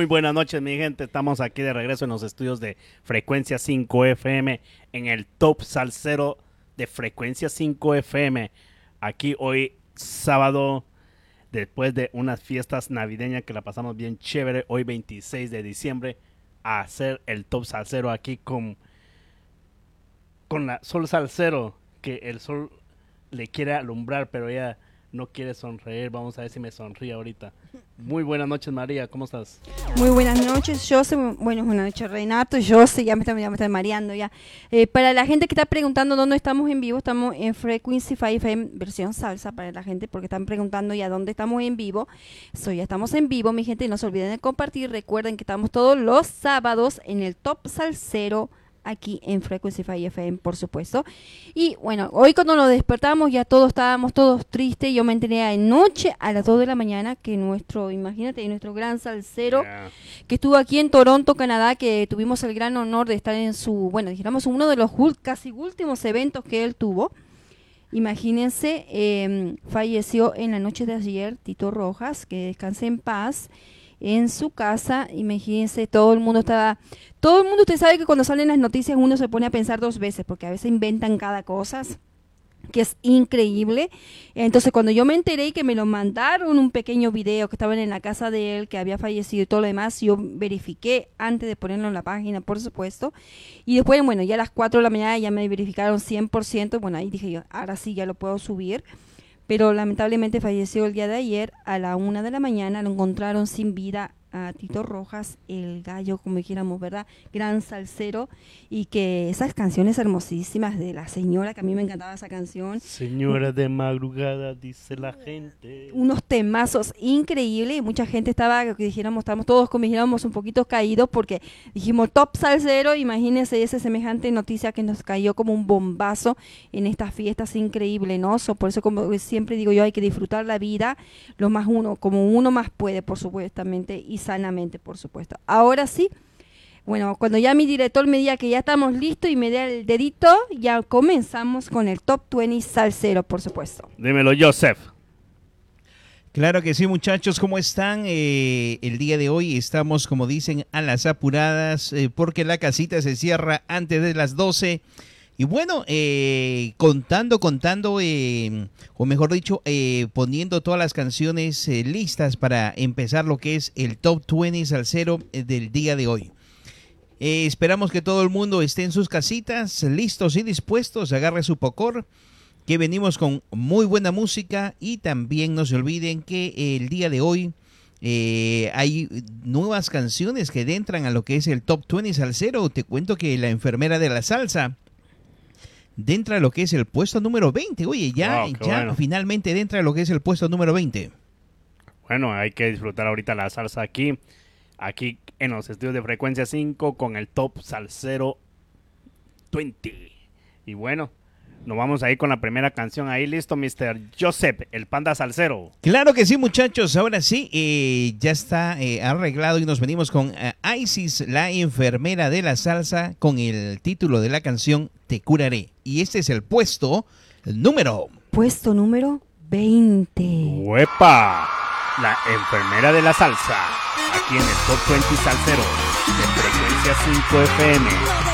Muy buenas noches, mi gente. Estamos aquí de regreso en los estudios de Frecuencia 5 FM en el Top Salsero de Frecuencia 5 FM. Aquí hoy sábado después de unas fiestas navideñas que la pasamos bien chévere, hoy 26 de diciembre, a hacer el top salsero aquí con, con la Sol Salsero, que el sol le quiere alumbrar, pero ella no quiere sonreír. Vamos a ver si me sonríe ahorita. Muy buenas noches, María. ¿Cómo estás? Muy buenas noches, José. Buenas noches, Renato. José, ya me está, ya me está mareando ya. Eh, para la gente que está preguntando dónde estamos en vivo, estamos en Frequency 5 FM, versión salsa para la gente, porque están preguntando ya dónde estamos en vivo. So, ya estamos en vivo, mi gente. No se olviden de compartir. Recuerden que estamos todos los sábados en el Top Salsero aquí en Frequency FM, por supuesto. Y bueno, hoy cuando nos despertamos ya todos estábamos todos tristes. Yo me enteré anoche a las 2 de la mañana que nuestro, imagínate, nuestro gran salsero que estuvo aquí en Toronto, Canadá, que tuvimos el gran honor de estar en su, bueno, dijéramos uno de los casi últimos eventos que él tuvo. Imagínense, em, falleció en la noche de ayer Tito Rojas, que descanse en paz en su casa. Imagínense, todo el mundo estaba, todo el mundo, usted sabe que cuando salen las noticias uno se pone a pensar dos veces, porque a veces inventan cada cosa que es increíble. Entonces, cuando yo me enteré que me lo mandaron un pequeño video que estaban en la casa de él, que había fallecido y todo lo demás, yo verifiqué antes de ponerlo en la página, por supuesto. Y después, bueno, ya a las 4 de la mañana ya me verificaron 100%. Bueno, ahí dije yo, ahora sí ya lo puedo subir pero lamentablemente falleció el día de ayer a la una de la mañana, lo encontraron sin vida a Tito Rojas, el gallo, como dijéramos, ¿verdad? Gran salsero, y que esas canciones hermosísimas de la señora, que a mí me encantaba esa canción. Señora de madrugada, dice la gente. Unos temazos increíbles, y mucha gente estaba, que dijéramos, estábamos todos como dijéramos un poquito caídos, porque dijimos top salsero, imagínense esa semejante noticia que nos cayó como un bombazo en estas fiestas increíble, ¿no? por eso, como siempre digo yo, hay que disfrutar la vida lo más uno, como uno más puede, por supuestamente, y sanamente, por supuesto. Ahora sí, bueno, cuando ya mi director me diga que ya estamos listos y me dé el dedito, ya comenzamos con el top 20 salsero, por supuesto. Dímelo, Joseph. Claro que sí, muchachos, ¿cómo están? Eh, el día de hoy estamos, como dicen, a las apuradas, eh, porque la casita se cierra antes de las 12 y bueno, eh, contando, contando, eh, o mejor dicho, eh, poniendo todas las canciones listas para empezar lo que es el Top 20 Salsero del día de hoy. esperamos que todo el mundo esté en sus casitas, listos y dispuestos, agarre su pocor, que venimos con muy buena música y también no se olviden que el día de hoy hay nuevas canciones que entran a lo que es el Top 20 Salsero. Te cuento que la enfermera de la salsa dentro de lo que es el puesto número 20. Oye, ya, ya finalmente dentro de lo que es el puesto número 20. Bueno, hay que disfrutar ahorita la salsa aquí, aquí en los estudios de frecuencia 5 con el top salsero 20. Y bueno, nos vamos a ir con la primera canción. Ahí listo, Mr. Joseph, el panda salsero. Claro que sí, muchachos. Ahora sí, eh, ya está eh, arreglado y nos venimos con eh, Isis, la enfermera de la salsa, con el título de la canción Te curaré. Y este es el puesto número. Puesto número 20. ¡Huepa! La enfermera de la salsa. Aquí en el Top 20 Salsero de Frecuencia 5 FM.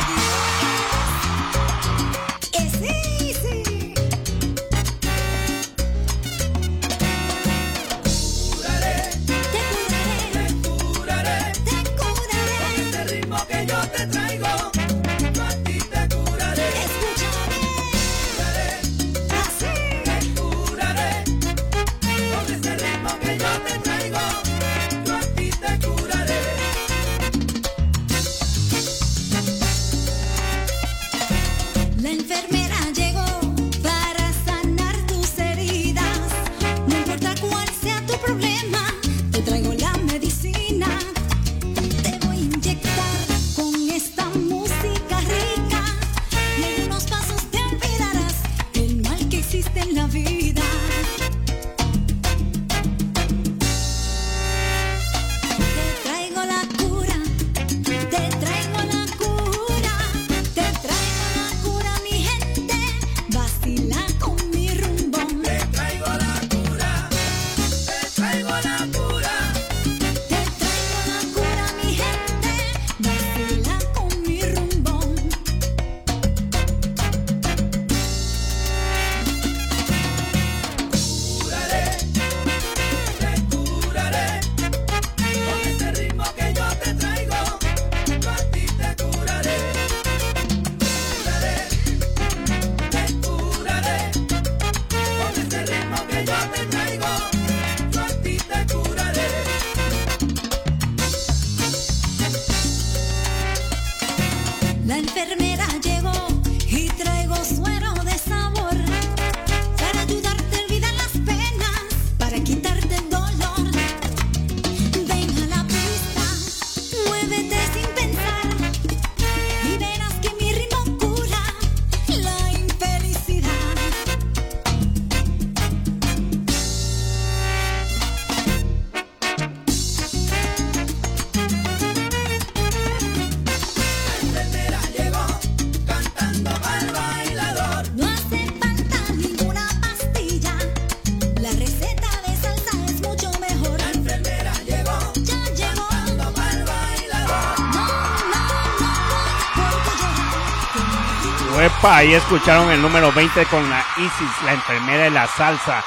Ahí escucharon el número 20 con la Isis, la enfermera de la salsa.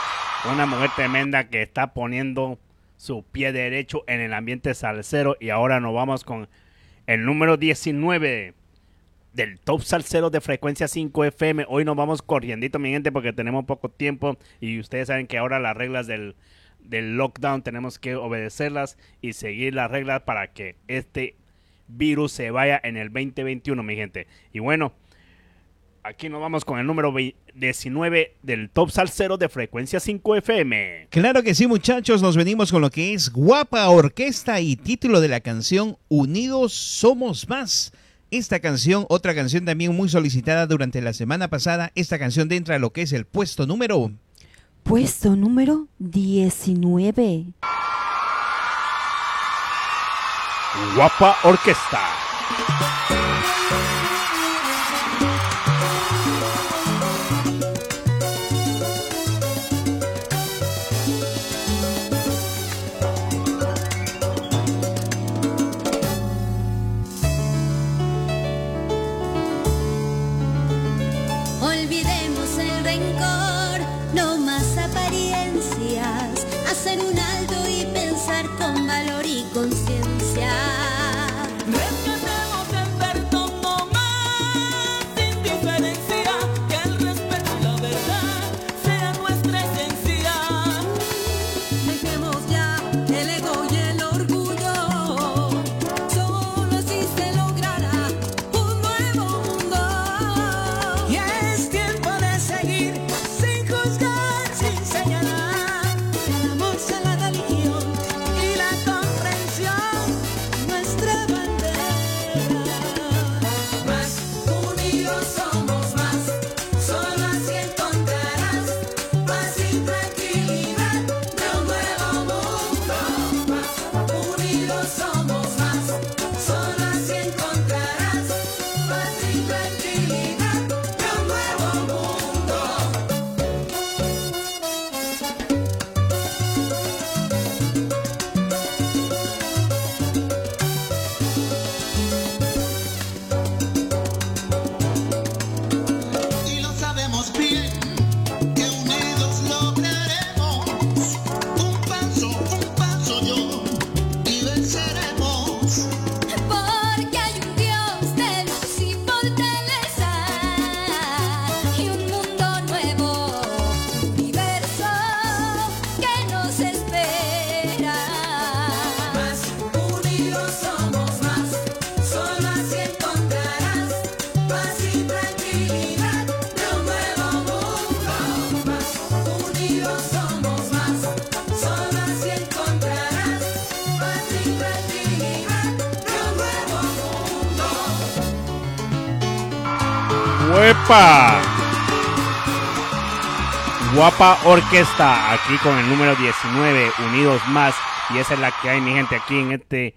Una mujer tremenda que está poniendo su pie derecho en el ambiente salsero. Y ahora nos vamos con el número 19 del Top Salsero de frecuencia 5 FM. Hoy nos vamos corriendo, mi gente, porque tenemos poco tiempo. Y ustedes saben que ahora las reglas del, del lockdown tenemos que obedecerlas y seguir las reglas para que este virus se vaya en el 2021, mi gente. Y bueno, aquí nos vamos con el número 19 del Top Salsero de Frecuencia 5 FM. Claro que sí, muchachos, nos venimos con lo que es Guapa Orquesta y título de la canción Unidos Somos Más. Esta canción, otra canción también muy solicitada durante la semana pasada, esta canción entra a lo que es el puesto número... Puesto número 19. Guapa Orquesta. Orquesta, aquí con el número 19, Unidos Más. Y esa es la que hay, mi gente, aquí en este,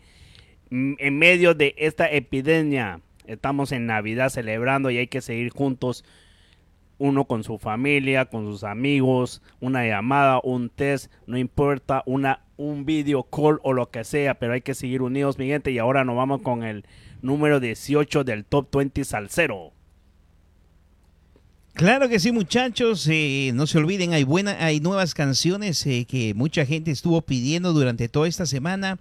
mm, en medio de esta epidemia. Estamos en Navidad celebrando y hay que seguir juntos, uno con su familia, con sus amigos, una llamada, un test, no importa, una, un video call o lo que sea, pero hay que seguir unidos, mi gente. Y ahora nos vamos con el número 18 del Top 20 Salsero. Claro que sí, muchachos. Eh, no se olviden, hay buena, hay nuevas canciones eh, que mucha gente estuvo pidiendo durante toda esta semana.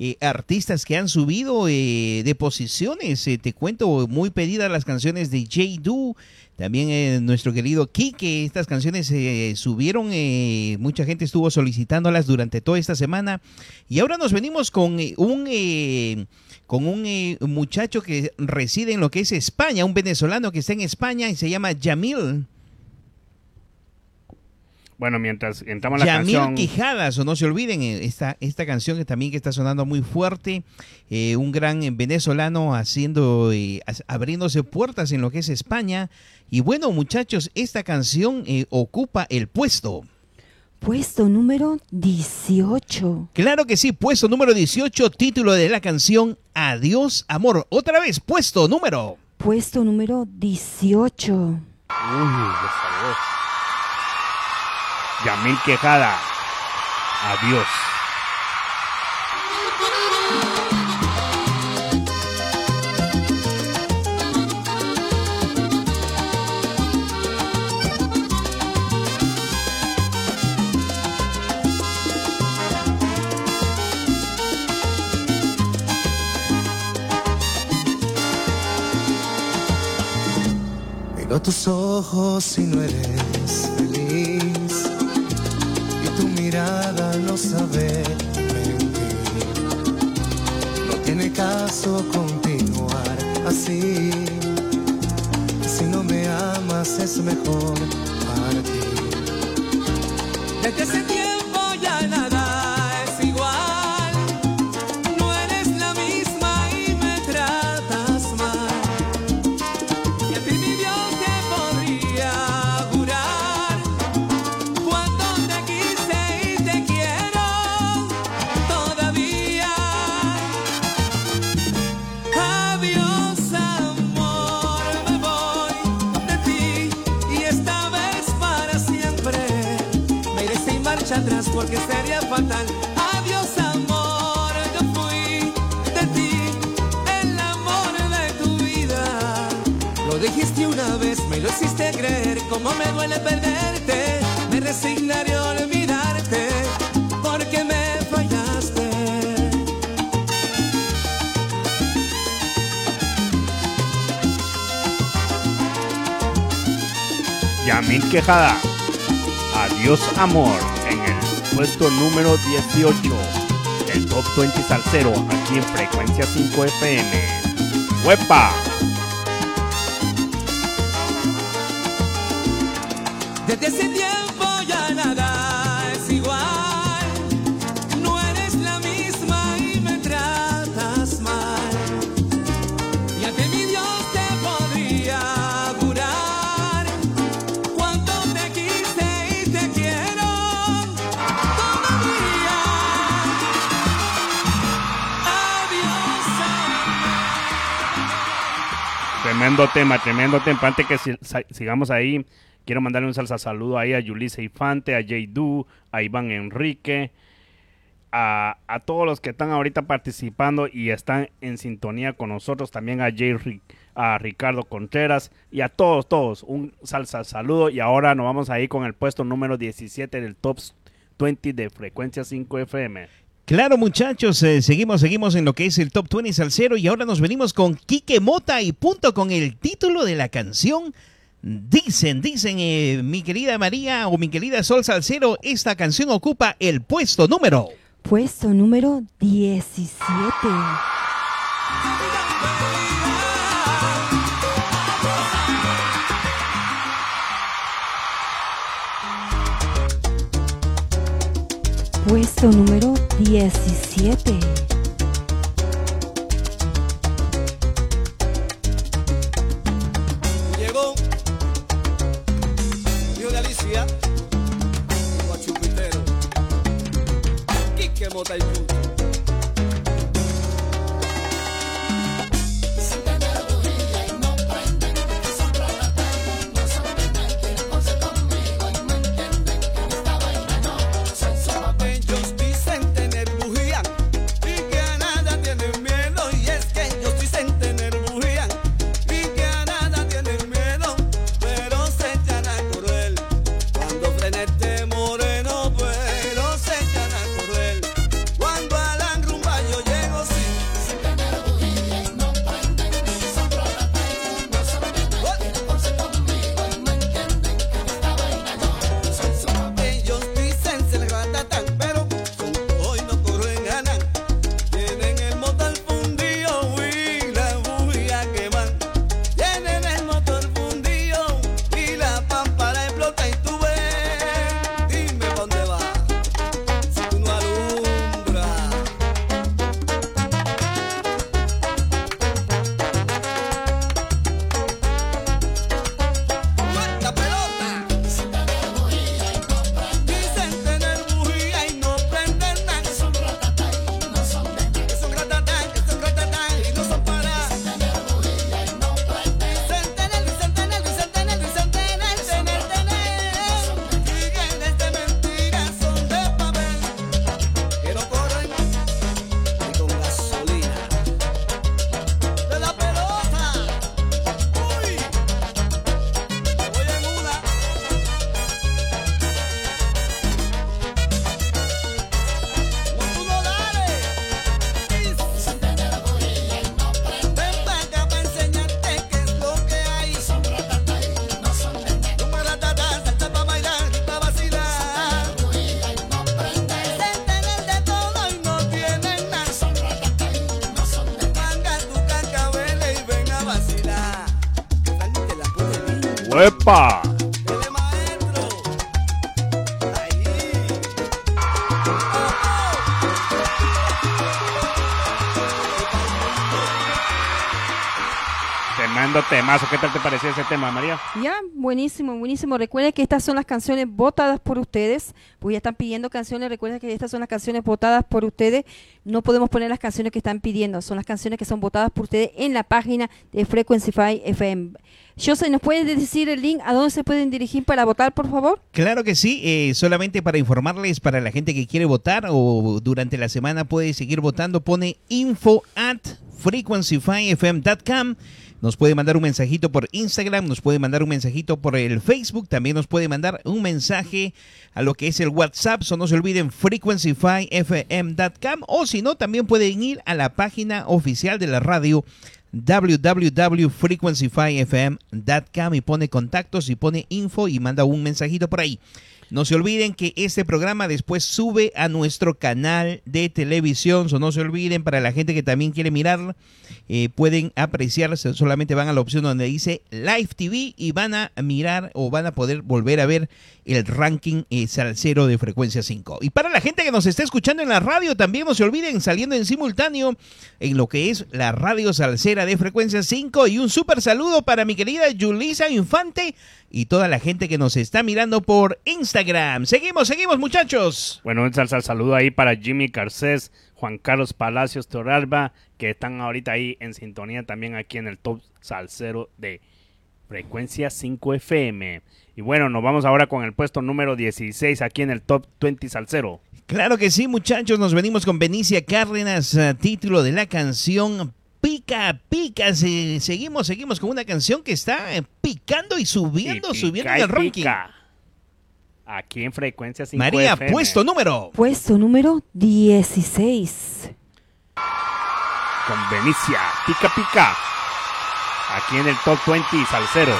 Eh, artistas que han subido de posiciones. te cuento, muy pedidas las canciones de J. Do, también nuestro querido Kike. Estas canciones subieron, mucha gente estuvo solicitándolas durante toda esta semana. Y ahora nos venimos con un con un muchacho que reside en lo que es España, un venezolano que está en España y se llama Yamil. Bueno, mientras entramos la Yamil canción... Quijadas, o no se olviden, eh, esta, esta canción que también que está sonando muy fuerte, eh, un gran venezolano haciendo, eh, abriéndose puertas en lo que es España. Y bueno, muchachos, esta canción ocupa el puesto Puesto número 18. Claro que sí, puesto número 18, título de la canción Adiós, amor. Otra vez, puesto número. Puesto número 18. Uy, esa Yamil Quejada. Adiós. Tus ojos y no eres feliz. Y tu mirada no sabe mentir. No tiene caso continuar así. Si no me amas es mejor partir. Desde porque sería fatal. Adiós amor, yo fui de ti, el amor de tu vida. Lo dijiste una vez, me lo hiciste creer, como me duele perderte. Me resignaré a olvidarte porque me fallaste. Yamil Quejada. Adiós amor puesto número 18 del Top 20 Salsero aquí en Frecuencia 5 FM. ¡Huepa! Tremendo tema, tremendo tema. Antes que sigamos ahí, quiero mandarle un salsa saludo ahí a Yulisa Infante, a Jay Du, a Iván Enrique, a, a todos los que están ahorita participando y están en sintonía con nosotros, también a Jay a Ricardo Contreras y a todos, todos, un salsa saludo. Y ahora nos vamos ahí con el puesto número 17 del Top 20 de Frecuencia 5 FM. Claro, muchachos, eh, seguimos, seguimos en lo que es el Top 20 Salsero y ahora nos venimos con Quique Mota y punto con el título de la canción. Dicen, dicen, eh, mi querida María o mi querida Sol Salcero, esta canción ocupa el puesto número. Puesto número 17. Puesto número 17. ¡Epa! Tremendo temazo. ¿Qué tal te pareció ese tema, María? Ya, buenísimo, buenísimo. Recuerden que estas son las canciones votadas por ustedes. Pues ya están pidiendo canciones. Recuerden que estas son las canciones votadas por ustedes. No podemos poner las canciones que están pidiendo. Son las canciones que son votadas por ustedes en la página de Frequencyfy FM. Jose, ¿nos puedes decir el link a dónde se pueden dirigir para votar, por favor? Claro que sí, eh, solamente para informarles para la gente que quiere votar o durante la semana puede seguir votando, pone info at frequencyfyfm.com. Nos puede mandar un mensajito por Instagram, nos puede mandar un mensajito por el Facebook, también nos puede mandar un mensaje a lo que es el WhatsApp, so no se olviden frequencyfyfm.com o si no, también pueden ir a la página oficial de la radio www.frequencyfyfm.com y pone contactos y pone info y manda un mensajito por ahí. No se olviden que este programa después sube a nuestro canal de televisión. No se olviden, para la gente que también quiere mirar, eh, pueden apreciar. so- Solamente van a la opción donde dice Live TV y van a mirar o van a poder volver a ver el ranking eh, salsero de frecuencia 5. Y para la gente que nos está escuchando en la radio, también no se olviden saliendo en simultáneo en lo que es la radio salsera de frecuencia 5. Y un súper saludo para mi querida Julisa Infante y toda la gente que nos está mirando por Instagram. Seguimos, seguimos muchachos. Bueno, un salsa saludo ahí para Jimmy Carcés, Juan Carlos Palacios Toralba, que están ahorita ahí en sintonía también aquí en el top salsero de frecuencia 5 FM. Y bueno, nos vamos ahora con el puesto número 16 aquí en el top 20 salsero. Claro que sí, muchachos. Nos venimos con Benicia Cárdenas, título de la canción Pica, pica. Se- seguimos, seguimos con una canción que está eh, picando y subiendo, Y subiendo en el ranking. pica. Aquí en frecuencia 5 María, FM. puesto número. Puesto número 16. con Benicia, pica pica. Aquí en el top 20 salsero.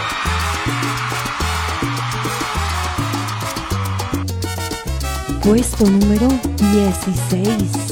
Puesto número 16.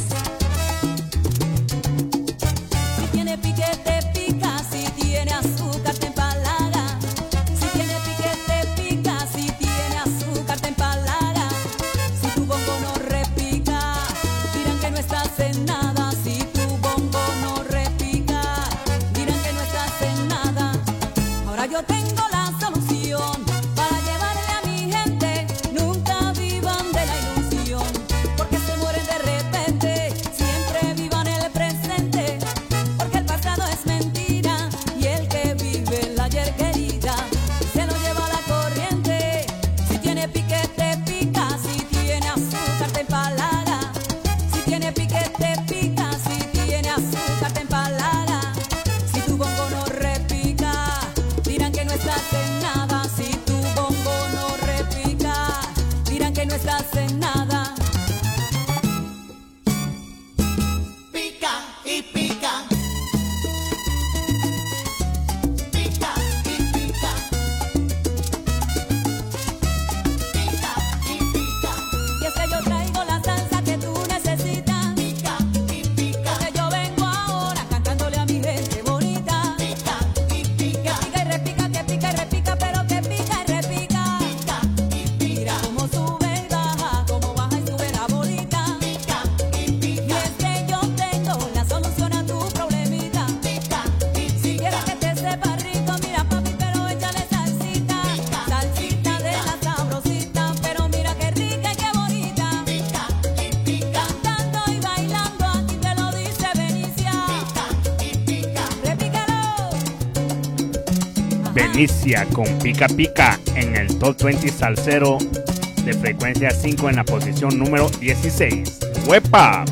Ajá. Benicia con pica pica en el top 20 salsero de frecuencia 5 en la posición número 16. ¡Huepa!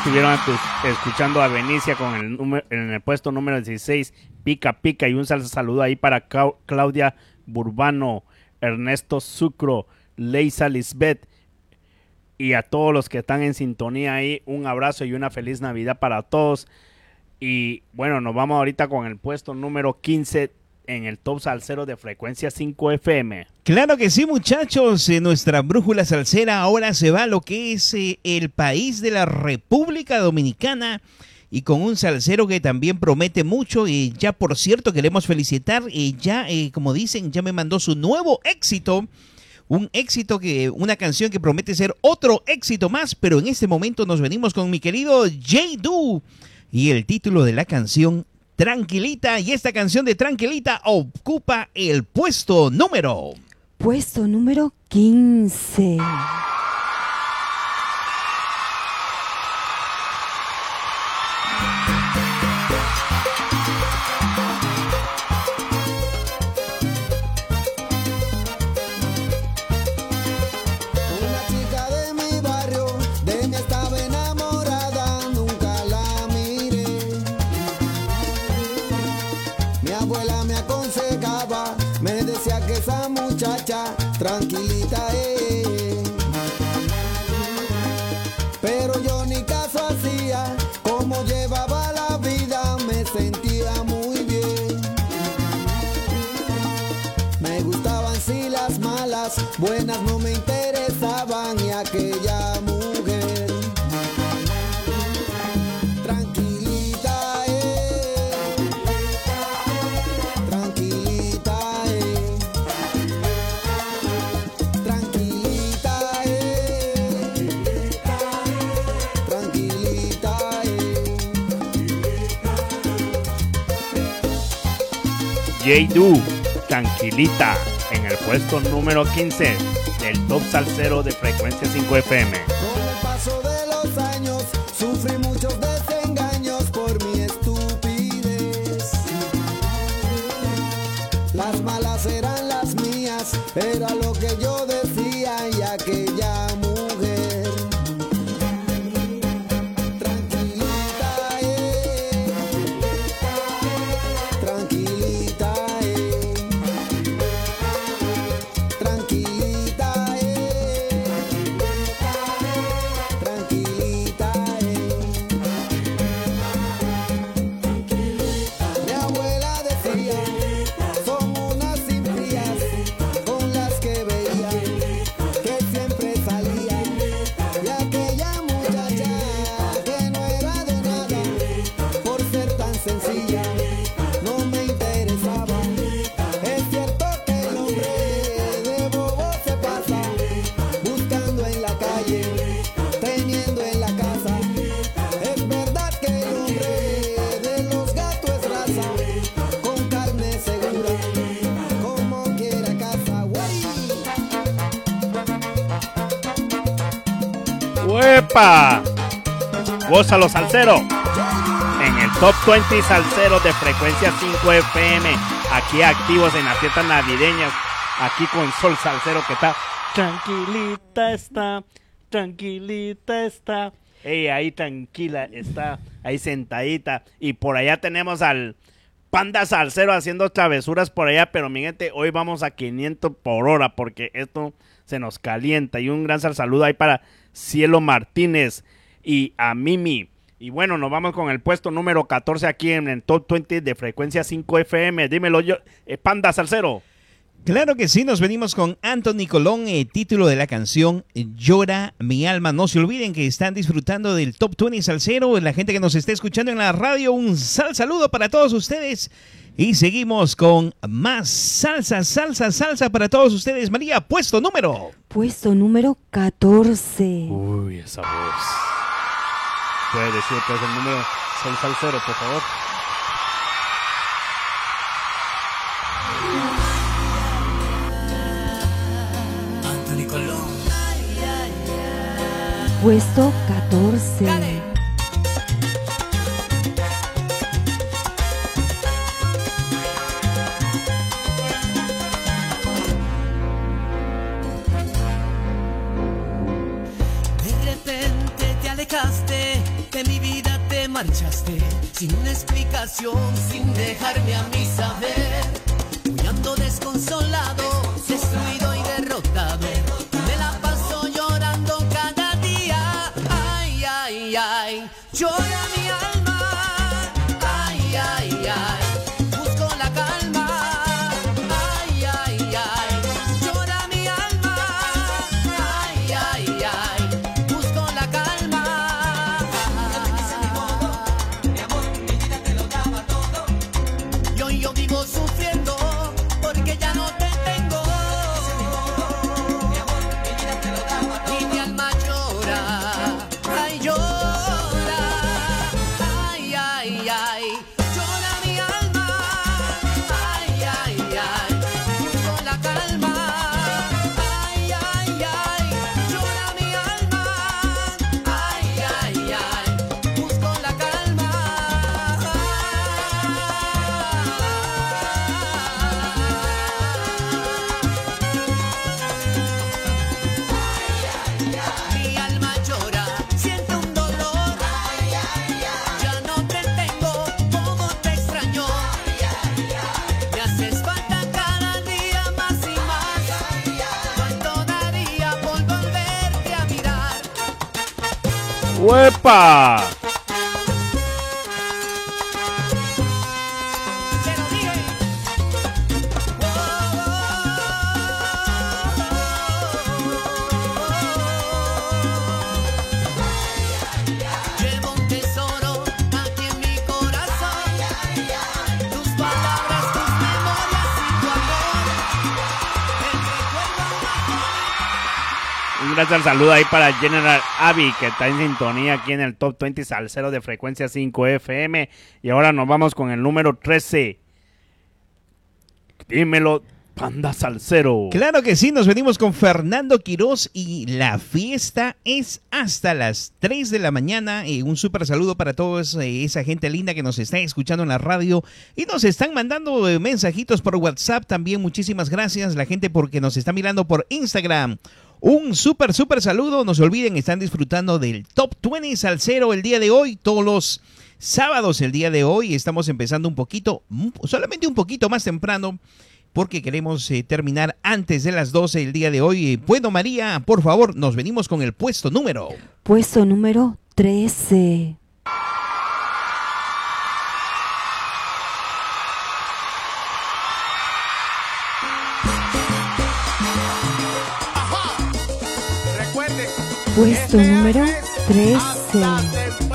Estuvieron tu- escuchando a Benicia con el número, en el puesto número 16, Pica Pica, y un saludo ahí para Claudia Burbano, Ernesto Sucro, Leisa Lisbeth y a todos los que están en sintonía ahí, un abrazo y una feliz Navidad para todos. Y bueno, nos vamos ahorita con el puesto número 15 en el top salsero de frecuencia 5 FM. Claro que sí, muchachos. En nuestra brújula salsera ahora se va a lo que es eh, el país de la República Dominicana y con un salsero que también promete mucho. Y ya, por cierto, queremos felicitar. Y ya, eh, como dicen, ya me mandó su nuevo éxito. Un éxito que, una canción que promete ser otro éxito más. Pero en este momento nos venimos con mi querido J. Du. Y el título de la canción Tranquilita y esta canción de Tranquilita ocupa el puesto número. Puesto número 15. Tranquilita J. Du, tranquilita, en el puesto número 15 del top salsero de frecuencia 5 FM. Gózalo salsero. En el top 20 salsero de frecuencia 5 FM. Aquí activos en las fiestas navideñas. Aquí con Sol Salsero que está. Tranquilita está. Tranquilita está. Ella ahí tranquila está. Ahí sentadita. Y por allá tenemos al Panda Salsero haciendo travesuras por allá. Pero mi gente, hoy vamos a 500 por hora porque esto se nos calienta. Y un gran sal- saludo ahí para Cielo Martínez y a Mimi. Y bueno, nos vamos con el puesto número 14 aquí en el Top 20 de frecuencia 5 FM. Dímelo yo, eh, Panda Salsero. Claro que sí, nos venimos con Anthony Colón, el título de la canción Llora mi alma. No se olviden que están disfrutando del Top 20 Salsero, la gente que nos está escuchando en la radio, un sal saludo para todos ustedes. Y seguimos con más salsa, salsa, salsa para todos ustedes. María, puesto número. Puesto número 14. Uy, esa voz. Puede decir que es el número Sol Salsero, por favor. Puesto 14. sin una explicación, sin dejarme a mí saber. Huyando desconsolado, destruido y derrotado. Me la paso llorando cada día. Ay, ay, ay, llora mi ¡Huepa! Un gran saludo ahí para General Avi, que está en sintonía aquí en el Top 20 Salsero de frecuencia 5 FM. Y ahora nos vamos con el número 13. Dímelo, Panda Salsero. Claro que sí, nos venimos con Fernando Quirós y la fiesta es hasta las 3 de la mañana. Y un súper saludo para toda esa gente linda que nos está escuchando en la radio y nos están mandando eh, mensajitos por WhatsApp también. Muchísimas gracias la gente porque nos está mirando por Instagram. Un súper, súper saludo. No se olviden, están disfrutando del Top 20 Salsero el día de hoy. Todos los sábados el día de hoy estamos empezando un poquito, solamente un poquito más temprano porque queremos eh, terminar antes de las 12 el día de hoy. Eh, Bueno, María, por favor, nos venimos con el puesto número. Puesto número 13. Puesto número año es 13.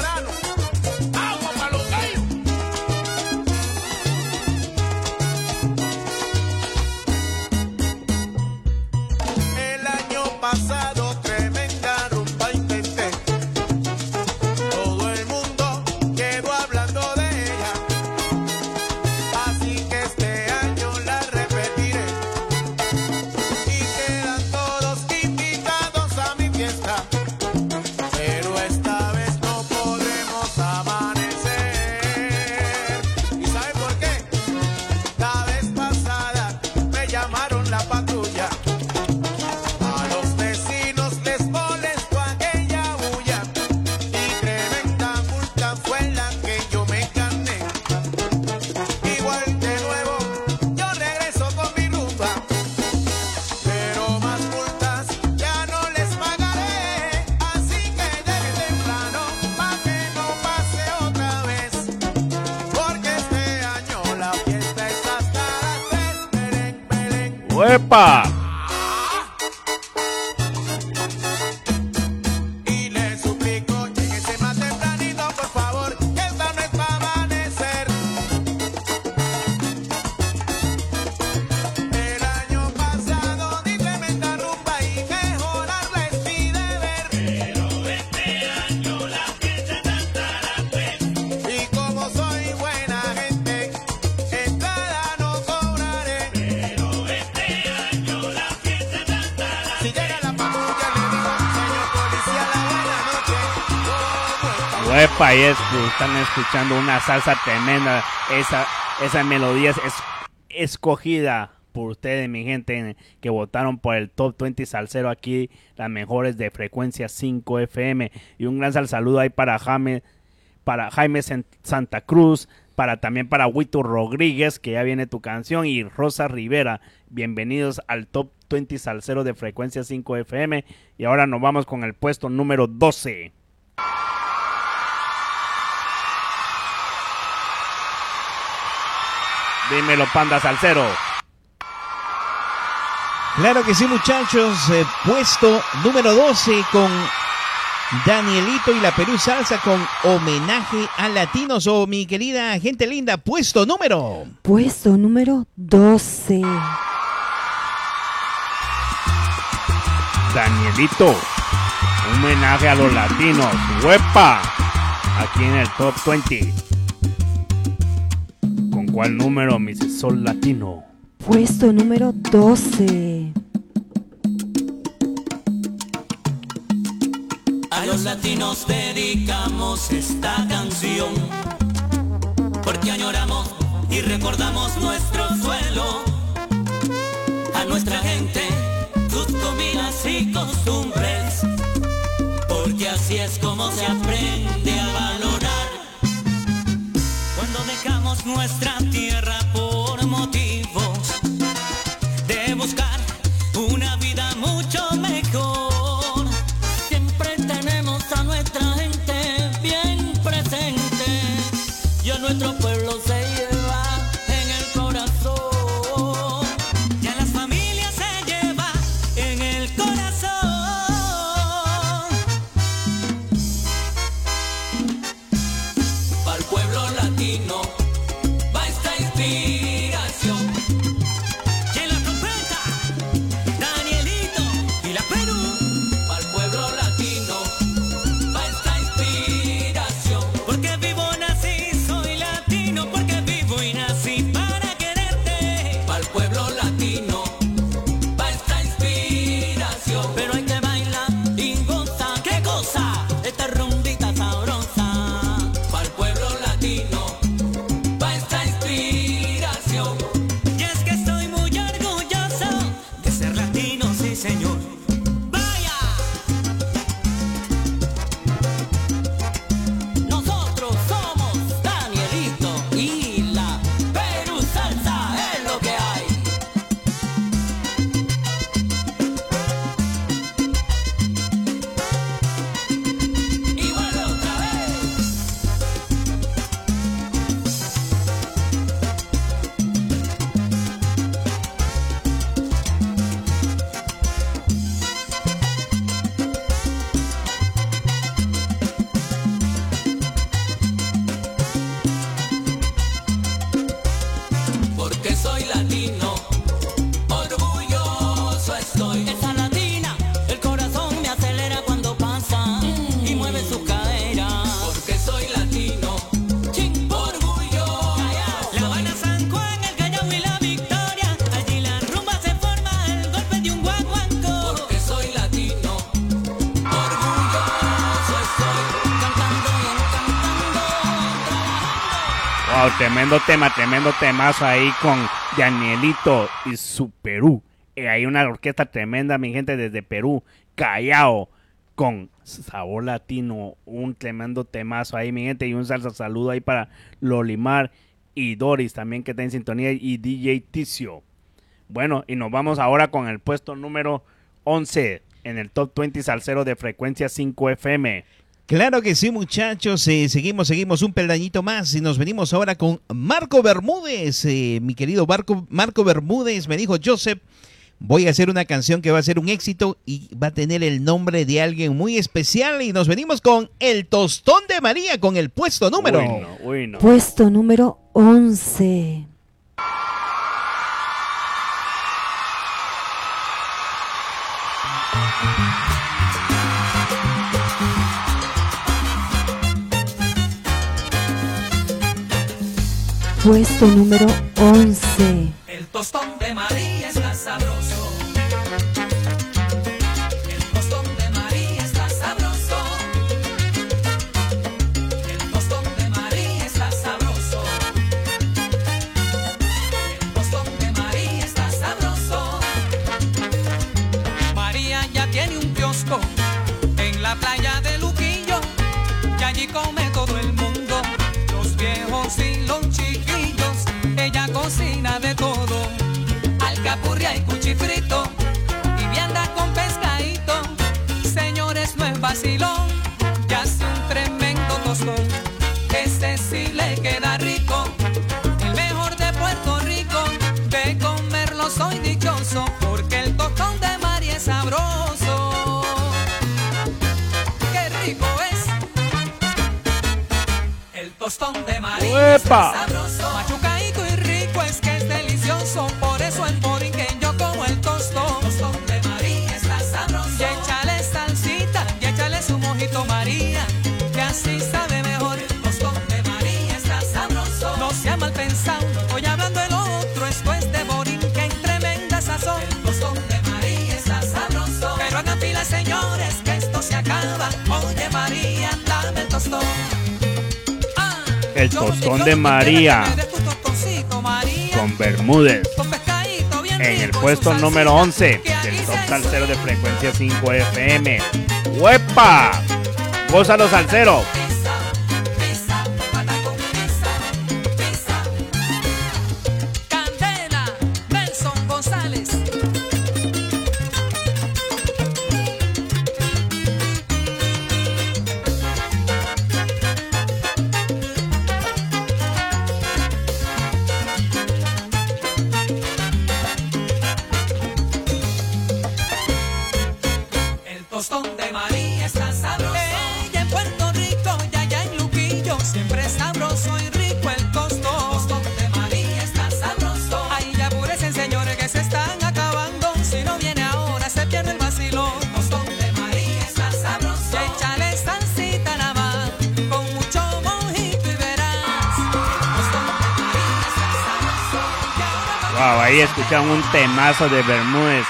¿Cómo está? ¡Huepa! Y es, están escuchando una salsa tremenda. Esa, melodía es, es escogida por ustedes, mi gente, que votaron por el Top 20 Salsero aquí, las mejores de frecuencia 5 FM. Y un gran sal saludo ahí para Jaime, para Santa Cruz, para también para Huito Rodríguez, que ya viene tu canción, y Rosa Rivera. Bienvenidos al Top 20 Salsero de frecuencia 5 FM. Y ahora nos vamos con el puesto número 12. Dímelo, panda salsero. Claro que sí, muchachos. eh, puesto número 12 con Danielito y la Perú Salsa con homenaje a latinos. O mi querida gente linda, puesto número. Puesto número 12. Danielito. Homenaje a los latinos. ¡Huepa! Aquí en el Top 20. ¿Con cuál número, mi Sol Latino? Puesto número 12. A los latinos dedicamos esta canción porque añoramos y recordamos nuestro suelo, a nuestra gente, sus comidas y costumbres, porque así es como se aprende a valorar. Nuestra tierra por tremendo tema, tremendo temazo ahí con Danielito y su Perú. Eh, hay una orquesta tremenda, mi gente, desde Perú, Callao, con sabor latino. Un tremendo temazo ahí, mi gente. Y un salsa saludo ahí para Lolimar y Doris también que está en sintonía. Y DJ Ticio. Bueno, y nos vamos ahora con el puesto número 11 en el Top 20 Salsero de Frecuencia 5 FM. Claro que sí, muchachos. eh, seguimos, seguimos un peldañito más y nos venimos ahora con Marco Bermúdez. Eh, mi querido Marco, Marco Bermúdez me dijo, Joseph, voy a hacer una canción que va a ser un éxito y va a tener el nombre de alguien muy especial. Y nos venimos con El Tostón de María, con el puesto número. Puesto número 11. Puesto número 11. El tostón de María está sabroso. Epa. El tostón de María con Bermúdez. En el puesto número 11 del top salsero de frecuencia 5 FM. ¡Huepa! ¡Gózalo salsero! un temazo de Bermúdez.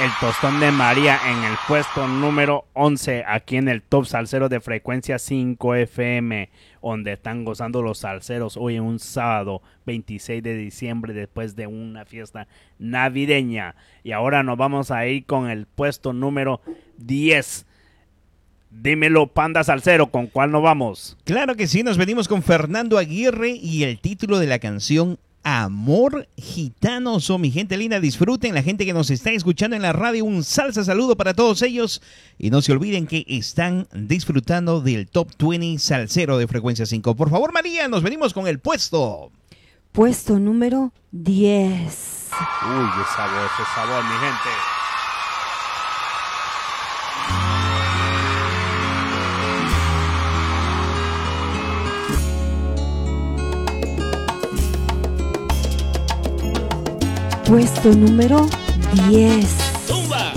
El tostón de María en el puesto número 11 aquí en el top salsero de frecuencia 5 FM, donde están gozando los salseros hoy en un sábado 26 de diciembre después de una fiesta navideña. Y ahora nos vamos a ir con el puesto número 10. Dímelo, Panda Salcero, ¿con cuál nos vamos? Claro que sí, nos venimos con Fernando Aguirre y el título de la canción Amor Gitano. Son mi gente linda, disfruten. La gente que nos está escuchando en la radio, un salsa saludo para todos ellos. Y no se olviden que están disfrutando del Top 20 Salsero de Frecuencia 5. Por favor, María, nos venimos con el puesto. Puesto número 10. Uy, qué sabor, sabor, mi gente. puesto número 10. ¡Tumba!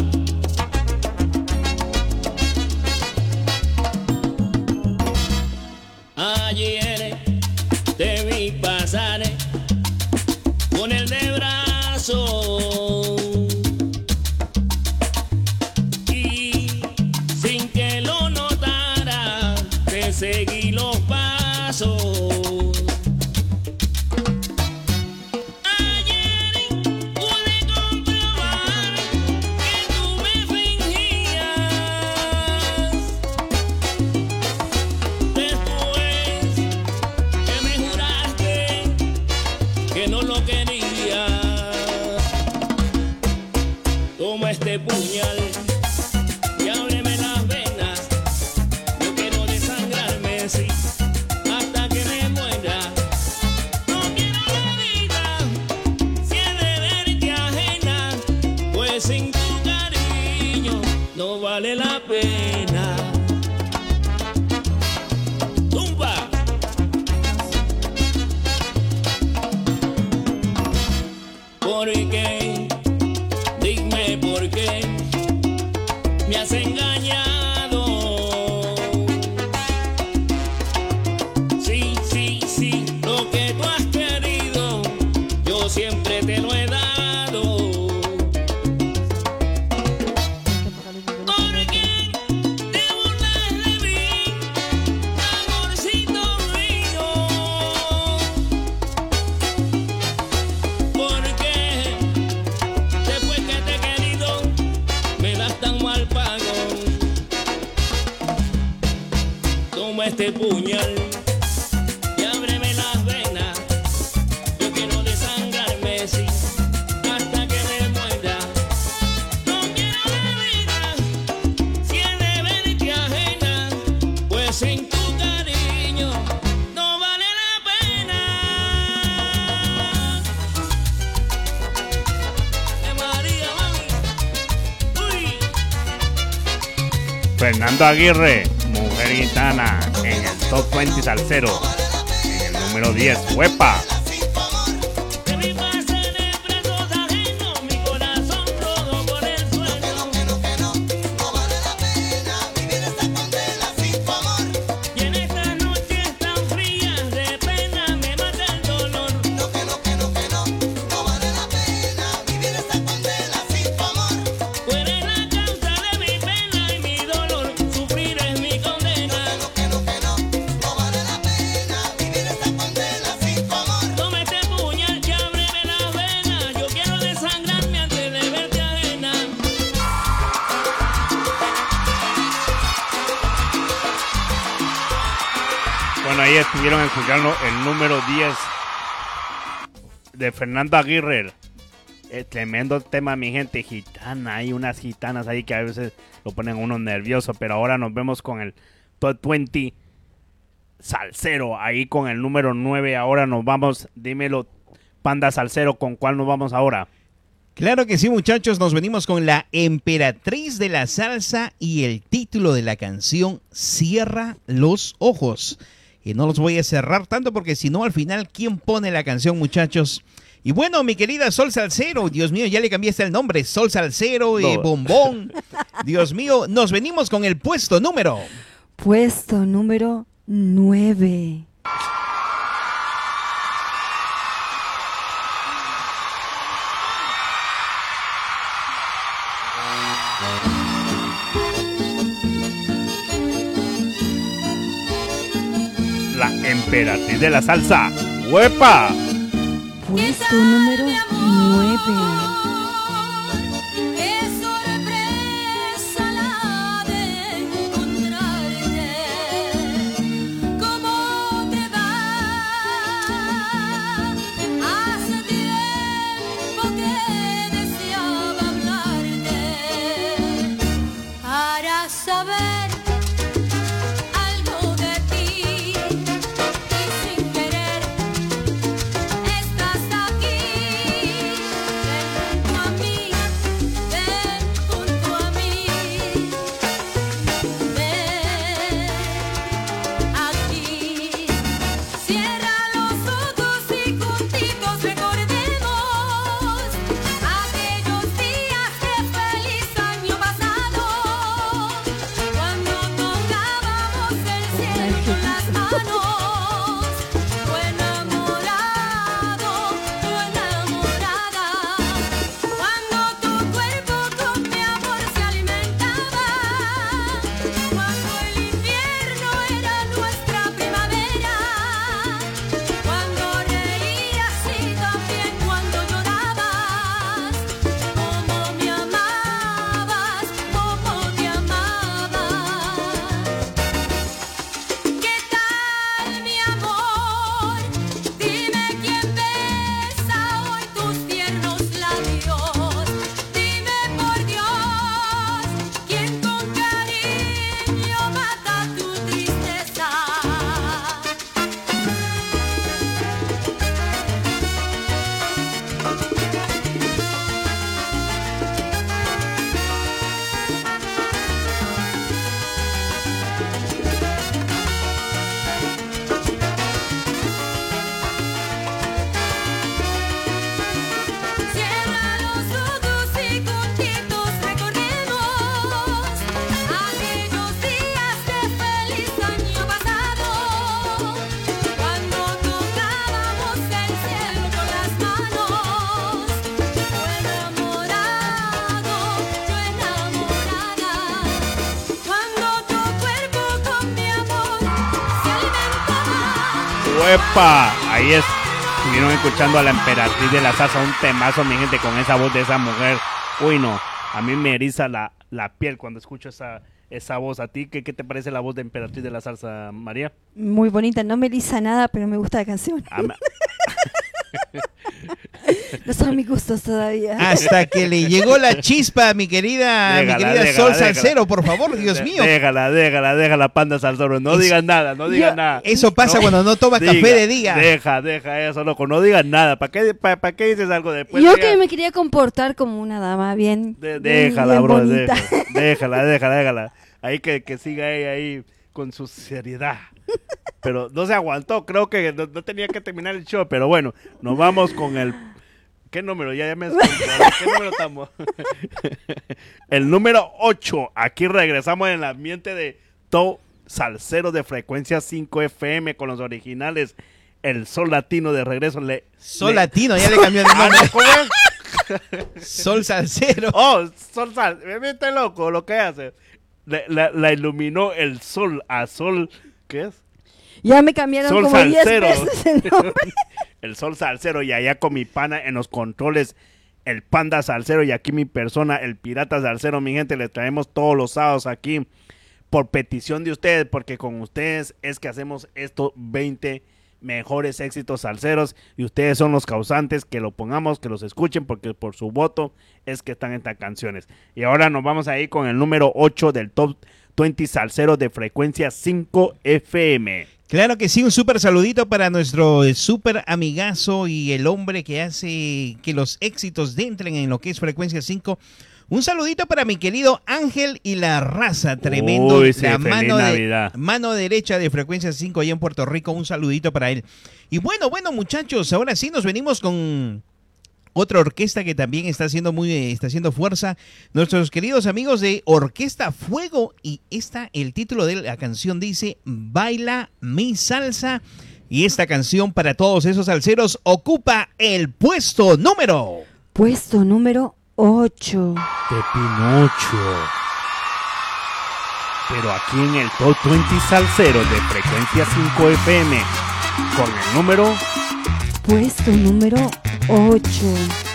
Aguirre, Mujer Gitana, en el Top 20 Salsero, en el número 10, Huepa. El número 10 de Fernando Aguirre. Tremendo tema, mi gente. Gitana, hay unas gitanas ahí que a veces lo ponen uno nervioso, pero ahora nos vemos con el Top 20 Salsero, ahí con el número 9. Ahora nos vamos, dímelo, Panda Salsero, ¿con cuál nos vamos ahora? Claro que sí, muchachos, nos venimos con la emperatriz de la salsa y el título de la canción Cierra los ojos. Y no los voy a cerrar tanto porque si no, al final, ¿quién pone la canción, muchachos? Y bueno, mi querida Sol Salcero, Dios mío, ya le cambiaste el nombre, Sol Salcero y No. Bombón. Dios mío, nos venimos con el puesto número. Puesto número 9. Emperatriz de la salsa, ¡Huepa! Puesto número 9. ¡Huepa! Ahí es. Estuvieron escuchando a la emperatriz de la salsa, un temazo, mi gente, con esa voz de esa mujer. Uy, no. A mí me eriza la, la piel cuando escucho esa, esa voz. ¿A ti qué, qué te parece la voz de emperatriz de la salsa, María? Muy bonita, no me lisa nada, pero me gusta la canción. A mí- No son mis gustos todavía. Hasta que le llegó la chispa, mi querida, mi Déjala, querida déjala, Sol déjala. Salcero, por favor, Dios mío. Déjala, déjala, déjala, panda salsero. No Es- digas nada, no digas Yo- nada. Eso pasa No. cuando no toma Diga, café de día. Deja, deja eso, loco. No digas nada. ¿Para qué, para, para qué dices algo después? Yo que me quería comportar como una dama bien. De- déjala, bien bro. bonita. deja- déjala, déjala, déjala. Ahí que, que siga ella ahí con su seriedad. Pero no se aguantó, creo que no, no tenía que terminar el show, pero bueno, nos vamos con el... ¿Qué número? Ya, ya me. ¿Qué número estamos? el número 8. Aquí regresamos en el ambiente de Top Salsero de frecuencia 5 FM con los originales. El Sol Latino de regreso. Le, Sol le- Latino, ya le cambió el Ah, nombre. Sol Salcero. Oh, Sol Sal. Me loco lo que hace. La, la iluminó el sol a sol. ¿Qué es? Ya me cambiaron Sol como 10 Salsero. veces el nombre. el sol salsero y allá con mi pana en los controles. El panda salsero y aquí mi persona, el pirata salsero, mi gente, le traemos todos los sábados aquí por petición de ustedes, porque con ustedes es que hacemos estos 20 mejores éxitos salseros y ustedes son los causantes que lo pongamos, que los escuchen, porque por su voto es que están estas canciones. Y ahora nos vamos a ir con el número 8 del top 20 salsero de frecuencia 5 FM. Claro que sí, un súper saludito para nuestro eh, súper amigazo y el hombre que hace que los éxitos entren en lo que es Frecuencia 5. Un saludito para mi querido Ángel y la raza, tremendo. Uy, sí, la mano, de- mano derecha de Frecuencia 5 allá en Puerto Rico. Un saludito para él. Y bueno, bueno muchachos, ahora sí nos venimos con otra orquesta que también está haciendo muy eh, está haciendo fuerza nuestros queridos amigos de Orquesta Fuego y esta el título de la canción dice Baila mi salsa y esta canción para todos esos salseros ocupa el puesto número Puesto número 8. de Pinocho. Pero aquí en el Top 20 Salsero de frecuencia 5 FM, con el número Puesto número 8.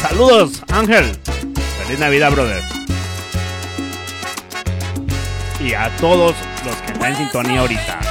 Saludos, Ángel. Feliz Navidad, brother. Y a todos los que están en sintonía ahorita.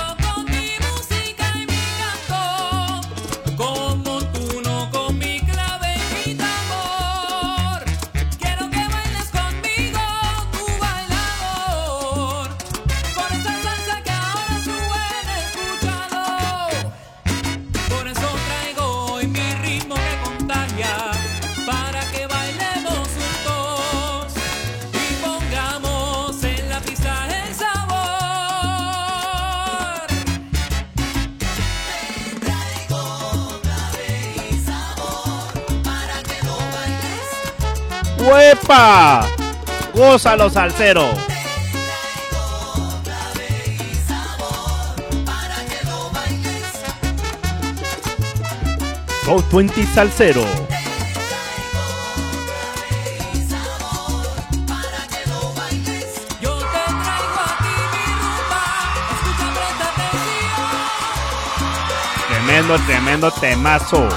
¡Huepa! ¡Gózalo, salsero! Top 20 Salsero. Tremendo, tremendo temazo.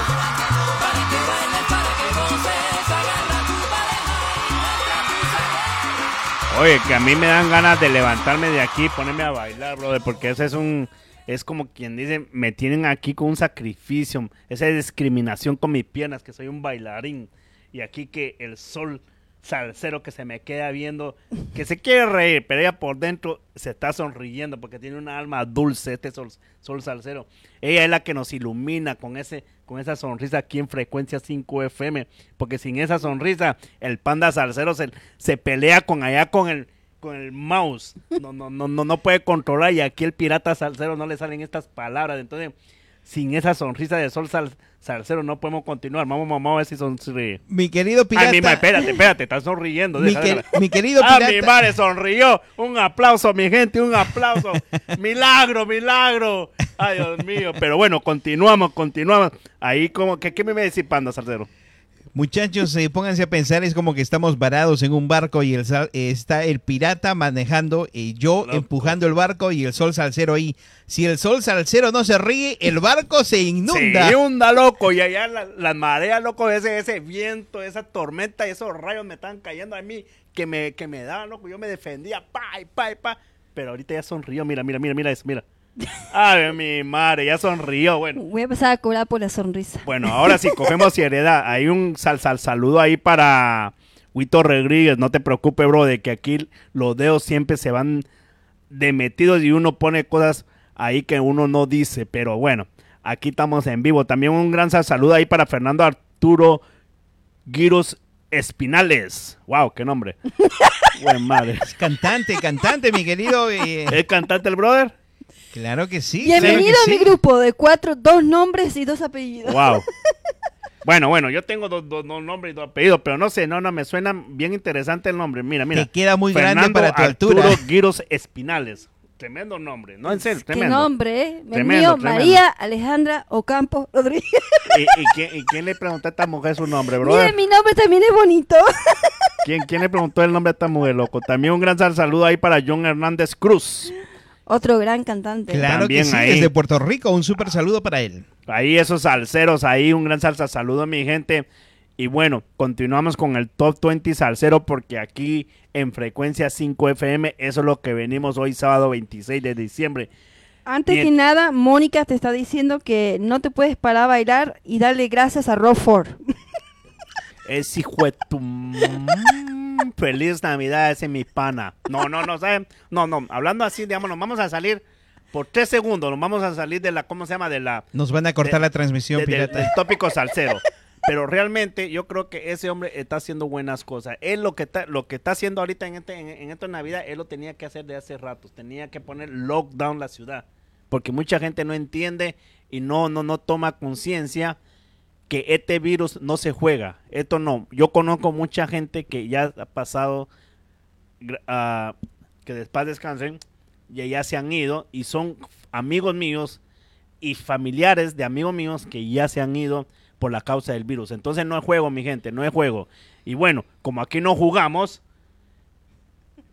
Oye, que a mí me dan ganas de levantarme de aquí y ponerme a bailar, brother, porque ese es un... Es como quien dice, me tienen aquí con un sacrificio, esa discriminación con mis piernas, que soy un bailarín. Y aquí que el sol salsero que se me queda viendo, que se quiere reír, pero ella por dentro se está sonriendo porque tiene una alma dulce, este sol, salsero. Ella es la que nos ilumina con ese con esa sonrisa aquí en frecuencia 5 FM, porque sin esa sonrisa el panda salsero se, se pelea con allá con el con el mouse. No, no, no, no, no puede controlar y aquí el pirata salsero no le salen estas palabras. Entonces, sin esa sonrisa de sol sal- salsero no podemos continuar. Vamos, vamos a ver si sonríe. mi querido pirata Ay, mi madre, espérate, espérate, estás sonriendo. mi, que- querido Ah, pirata mi madre sonrió. Un aplauso, mi gente, un aplauso. milagro, milagro. Ay, Dios mío. Pero bueno, continuamos, continuamos. Ahí como, ¿qué, qué me va a decir Panda Salcero? Muchachos, eh, pónganse a pensar, es como que estamos varados en un barco y el sal- eh, está el pirata manejando y yo Loco. empujando el barco y el sol salsero ahí. Si el sol salsero no se ríe, el barco se inunda. Se inunda, loco, y allá la- las mareas, loco, ese, ese viento, esa tormenta, esos rayos me estaban cayendo a mí, que me, que me daban, loco, yo me defendía, pa, y pa, y pa, pero ahorita ya sonrió, mira, mira, mira, mira eso, mira. Ay, mi madre, ya sonrió, bueno. Voy a empezar a cobrar por la sonrisa. Bueno, ahora sí, cogemos seriedad. Hay un sal, sal- saludo ahí para Huito Rodríguez. No te preocupes, bro, de que aquí los dedos siempre se van de metidos y uno pone cosas ahí que uno no dice. Pero bueno, aquí estamos en vivo. También un gran sal- saludo ahí para Fernando Arturo Giros Espinales. Wow, qué nombre. Buen madre. Cantante, cantante, mi querido. eh, ¿Es cantante el brother? Claro que sí. Bienvenido claro a mi sí. grupo de cuatro, dos nombres y dos apellidos. Wow. Bueno, bueno, yo tengo dos, dos- dos nombres y dos apellidos, pero no sé, no, no, me suena bien interesante el nombre. Mira, mira. Te queda muy grande para tu Arturo altura. Giros Espinales. Tremendo nombre, no en serio, Qué tremendo. nombre, ¿eh? El Tremendo, mío, tremendo. María Alejandra Ocampo Rodríguez. ¿Y, y quién, y quién le preguntó a esta mujer su nombre, brother? Mire, mi nombre también es bonito. ¿Quién, quién le preguntó el nombre a esta mujer, loco? También un gran sal- saludo ahí para John Hernández Cruz. Otro gran cantante. Claro También que sí, ahí. desde Puerto Rico. Un súper saludo para él. Ahí esos salseros, ahí un gran salsa saludo mi gente. Y bueno, continuamos con el Top 20 Salsero porque aquí en frecuencia 5 FM, eso es lo que venimos hoy sábado 26 de diciembre. Antes Bien. que nada, Mónica te está diciendo que no te puedes parar a bailar y darle gracias a Rob Ford. Es hijo de tu... Feliz Navidad, ese es mi pana. No, no, no, ¿saben? No, no, hablando así, digamos, nos vamos a salir por tres segundos, nos vamos a salir de la, ¿cómo se llama? De la... Nos van a cortar De- la transmisión, de- de- pirata. del tópico salsero. Pero realmente yo creo que ese hombre está haciendo buenas cosas. Él lo que está, lo que está haciendo ahorita en, este, en, en esta Navidad, él lo tenía que hacer de hace rato. Tenía que poner lockdown la ciudad. Porque mucha gente no entiende y no, no, no toma conciencia que este virus no se juega. Esto no. Yo conozco mucha gente que ya ha pasado, ah, que después descansen, y ya se han ido y son amigos míos y familiares de amigos míos que ya se han ido por la causa del virus. Entonces no es juego, mi gente, no es juego. Y bueno, como aquí no jugamos,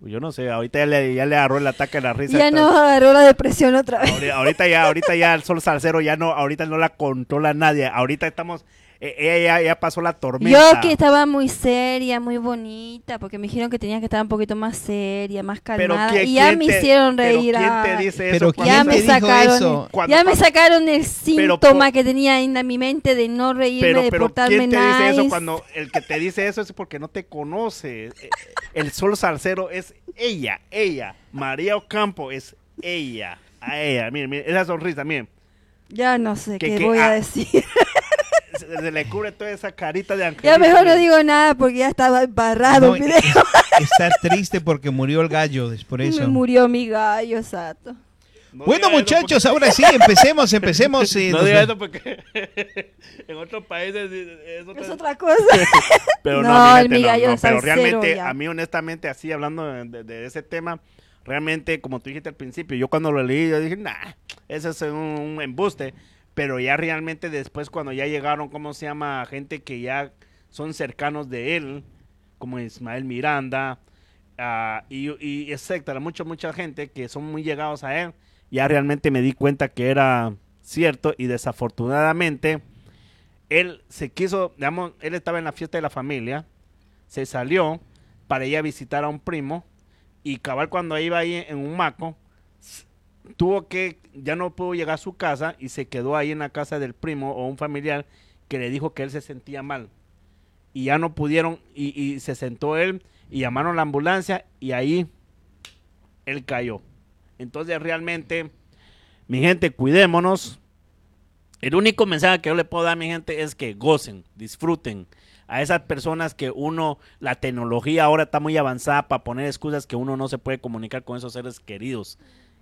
yo no sé, ahorita ya le, ya le agarró el ataque de la risa. Ya nos agarró la depresión otra vez. Ahori- ahorita ya, ahorita ya el sol salsero ya no, ahorita no la controla nadie. Ahorita estamos, eh, ella ya, ya pasó la tormenta. Yo que estaba muy seria, muy bonita, porque me dijeron que tenía que estar un poquito más seria, más Pero calmada. ¿quién- y ya quién me te- hicieron pero reír. ¿Quién ay. te dice Pero eso? ¿quién ya me sacaron, eso? el- Cuando- ya me sacaron el Pero síntoma por- que tenía en mi mente de no reírme, Pero, de pero portarme ¿quién te dice eso nice. cuando el que te dice eso es porque no te conoce? Eh, El sol salsero es ella, ella. María Ocampo es ella. A ella, miren, miren, esa sonrisa, miren. Ya no sé Que- qué que- voy ah, a decir. Se, se le cubre toda esa carita de ángel. ya mejor no digo nada porque ya estaba embarrado No, el video. es- está triste porque murió el gallo, es por eso. Me murió mi gallo, exacto. Bueno, muchachos, ahora sí, empecemos, empecemos. eh, No nos diga va- eso porque en otros países es otra, Es otra cosa. Pero no, No, el no, no, pero realmente, ya. a mí honestamente, así hablando de, de- de ese tema, realmente, como tú dijiste al principio, yo cuando lo leí, yo dije, nah, ese es un, un embuste. Pero ya realmente después, cuando ya llegaron, ¿cómo se llama? Gente que ya son cercanos de él, como Ismael Miranda, ah, y, y etcétera, mucha, mucha gente que son muy llegados a él, ya realmente me di cuenta que era cierto y desafortunadamente él se quiso, digamos, él estaba en la fiesta de la familia, se salió para ir a visitar a un primo y cabal cuando iba ahí en un maco, tuvo que, ya no pudo llegar a su casa y se quedó ahí en la casa del primo o un familiar que le dijo que él se sentía mal. Y ya no pudieron, y, se sentó él y llamaron a la ambulancia y ahí él cayó. Entonces realmente, mi gente, cuidémonos. El único mensaje que yo le puedo dar a mi gente es que gocen, disfruten. A esas personas que uno, la tecnología ahora está muy avanzada para poner excusas que uno no se puede comunicar con esos seres queridos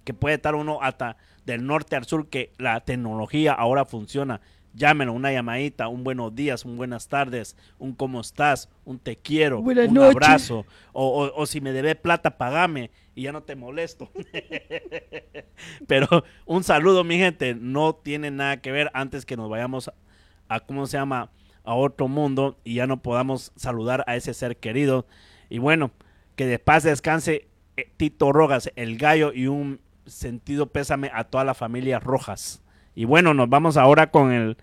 que puede estar uno hasta del norte al sur, que la tecnología ahora funciona. Llámenlo, una llamadita, un buenos días, un buenas tardes, un cómo estás, un te quiero, un abrazo, o, o, o, si me debes plata, pagame y ya no te molesto. Pero un saludo, mi gente, no tiene nada que ver antes que nos vayamos a, a ¿cómo se llama? a otro mundo y ya no podamos saludar a ese ser querido. Y bueno, que de paz descanse eh, Tito Rogas, el gallo y un sentido pésame a toda la familia Rojas. Y bueno, nos vamos ahora con el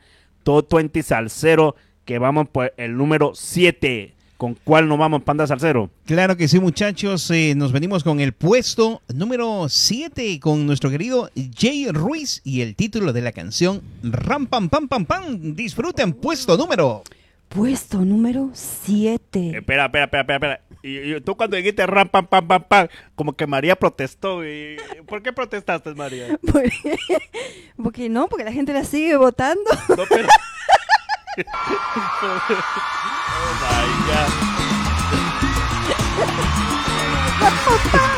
Top 20 Salcero, que vamos por el número 7. ¿Con cuál nos vamos, Panda Salcero? Claro que sí, muchachos. Eh, nos venimos con el puesto número 7 con nuestro querido Jay Ruiz y el título de la canción Ram Pam Pam Pam Pam. Disfruten puesto número. Puesto número 7. Espera, espera, espera, espera, espera. Y, tú cuando dijiste ram, pam, pam, pam, pam, como que María protestó. Y, ¿Por qué protestaste, María? Porque, no, porque la gente la sigue votando. No, pero... oh, my God.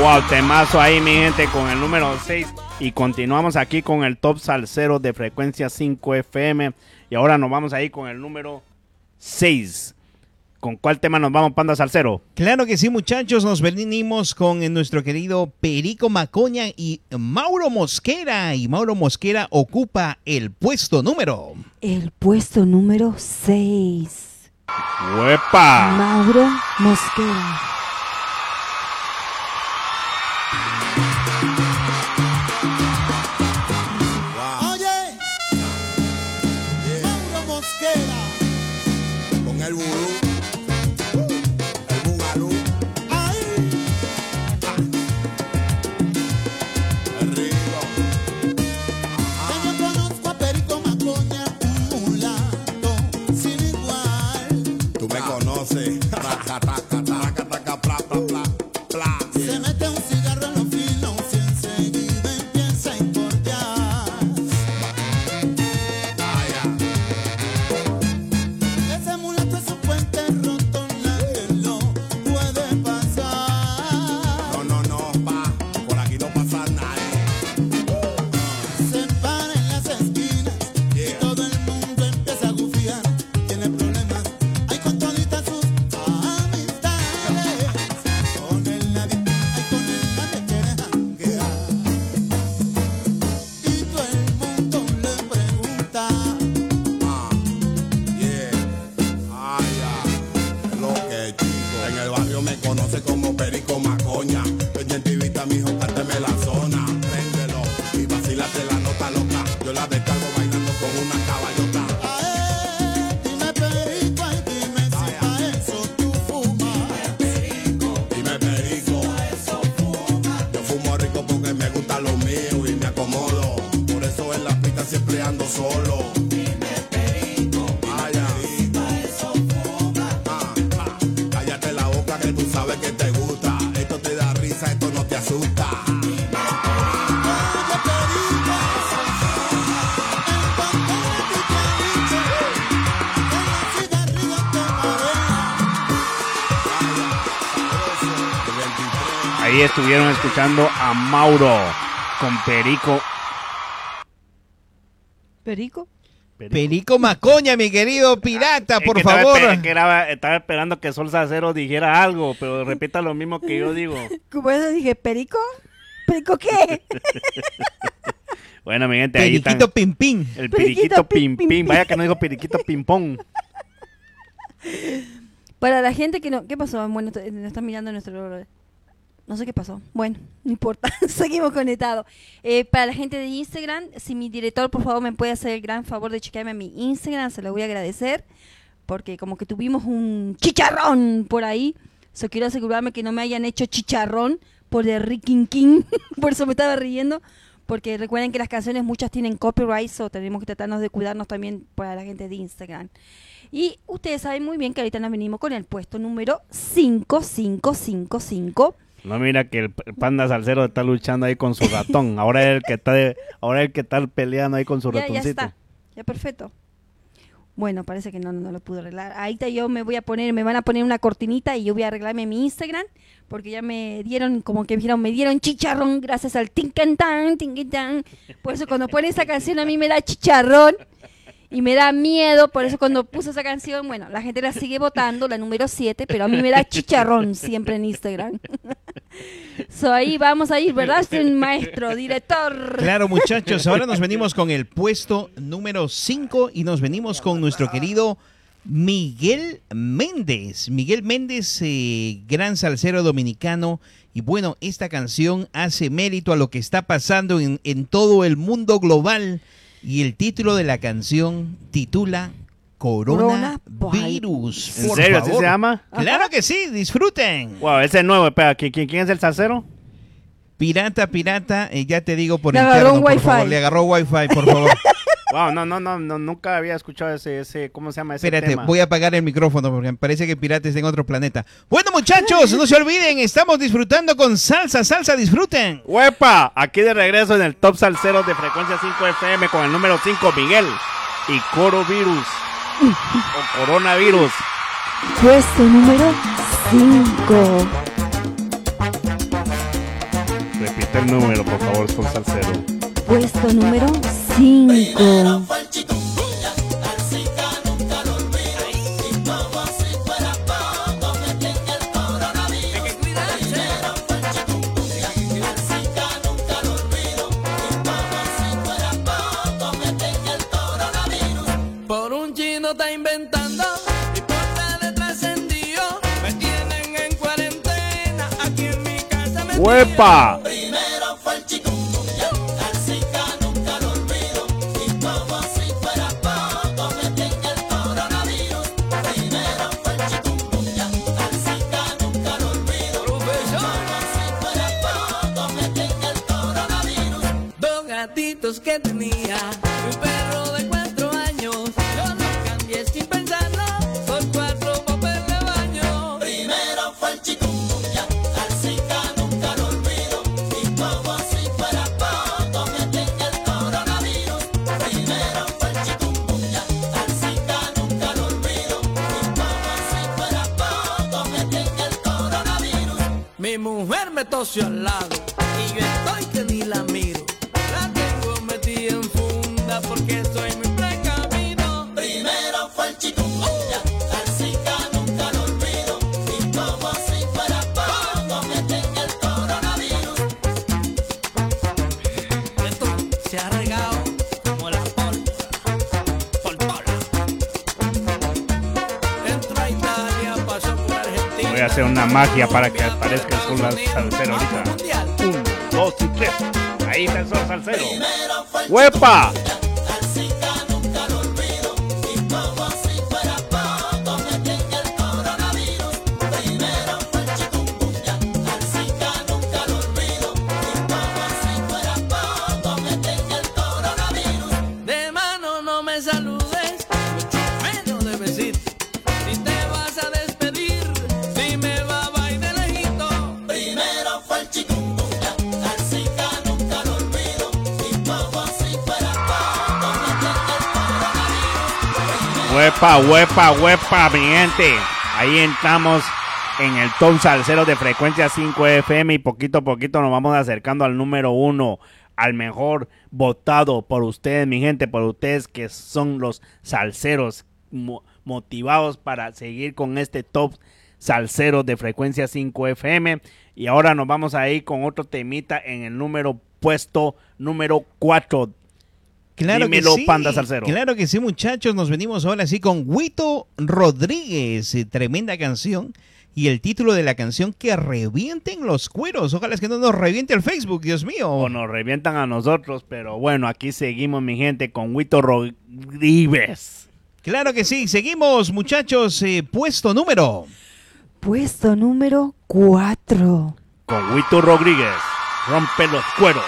Wow, temazo ahí, mi gente, con el número 6. Y continuamos aquí con el top salsero de frecuencia 5 FM. Y ahora nos vamos ahí con el número 6. ¿Con cuál tema nos vamos, Panda Salcero? Claro que sí, muchachos. Nos venimos con eh, nuestro querido Perico Macoña y Mauro Mosquera. Y Mauro Mosquera ocupa el puesto número. El puesto número 6. ¡Huepa! Mauro Mosquera. el burro. estuvieron escuchando a Mauro con Perico. ¿Perico? Perico, Perico Macoña, mi querido pirata, ah, por favor. Estaba, esperando que Sol Sacero dijera algo, pero repita lo mismo que yo digo. ¿Cómo eso dije? ¿Perico? ¿Perico qué? bueno, mi gente, ahí está. Pim pim. El periquito, periquito pim, pim, Vaya que no digo periquito pim pong. Para la gente que no. ¿Qué pasó? Bueno, nos está mirando nuestro. No sé qué pasó. Bueno, no importa. Seguimos conectados. Eh, para la gente de Instagram, si mi director, por favor, me puede hacer el gran favor de chequearme a mi Instagram, se lo voy a agradecer. Porque como que tuvimos un chicharrón por ahí. So, quiero asegurarme que no me hayan hecho chicharrón por el Ricky King. por eso me estaba riendo. Porque recuerden que las canciones muchas tienen copyright, so tenemos que tratarnos de cuidarnos también para la gente de Instagram. Y ustedes saben muy bien que ahorita nos venimos con el puesto número 5555. No mira que el panda salsero está luchando ahí con su ratón. Ahora es el que está de- ahora es el que está peleando ahí con su Ya, ya ratoncito. está. Ya perfecto. Bueno, parece que no, no, no lo pude arreglar. Ahorita yo me voy a poner, me van a poner una cortinita y yo voy a arreglarme mi Instagram porque ya me dieron, como que dijeron, me dieron chicharrón gracias al tincantán, tincantán. Por eso cuando pone esa canción a mí me da chicharrón y me da miedo. Por eso cuando puse esa canción, bueno, la gente la sigue votando, la número 7, pero a mí me da chicharrón siempre en Instagram. so ahí vamos a ir, ¿verdad, maestro, director? Claro, muchachos, ahora nos venimos con el puesto número 5 y nos venimos con nuestro querido Miguel Méndez. Miguel Méndez, eh, gran salsero dominicano. Y bueno, esta canción hace mérito a lo que está pasando en, en todo el mundo global. Y el título de la canción titula Coronavirus. ¿En Por serio así favor. se llama? Claro que sí, disfruten. Wow, ese es nuevo. Espera, ¿quién, es el salsero? Pirata, pirata, eh, ya te digo por Le agarró interno, un por wifi. favor. Le agarró wifi, por favor. Wow, no, no, no, no, nunca había escuchado ese, ese, ¿cómo se llama ese Espérate, tema? voy a apagar el micrófono porque me parece que Pirata está en otro planeta. Bueno, muchachos, no se olviden, estamos disfrutando con salsa, salsa, disfruten. ¡Huepa! Aquí de regreso en el Top Salsero de Frecuencia 5 FM con el número 5, Miguel. Y Corovirus. o Coronavirus. Puesto número 5. Repite el número, por favor, Sol Salsero. Puesto número 5. Por un chino está inventando y por detrás trascendió. Me tienen en cuarentena aquí en mi casa. Me ¡Huepa! Gatitos que tenía, 喂吧。Huepa, huepa, mi gente. Ahí entramos en el top salsero de frecuencia 5 FM y poquito a poquito nos vamos acercando al número uno. al mejor votado por ustedes, mi gente, por ustedes que son los salseros mo- motivados para seguir con este top salsero de frecuencia 5 FM. Y ahora nos vamos a ir con otro temita en el número puesto número 4. Claro Dímelo, que sí. Panda Salsero. Claro que sí, muchachos. Nos venimos ahora sí con Huito Rodríguez. eh, Tremenda canción. Y el título de la canción, que revienten los cueros. Ojalá es que no nos reviente el Facebook, Dios mío. O nos revientan a nosotros, pero bueno, aquí seguimos, mi gente, con Huito Rodríguez. Claro que sí. Seguimos, muchachos. eh, puesto número. Puesto número 4. Con Huito Rodríguez. Rompe los cueros.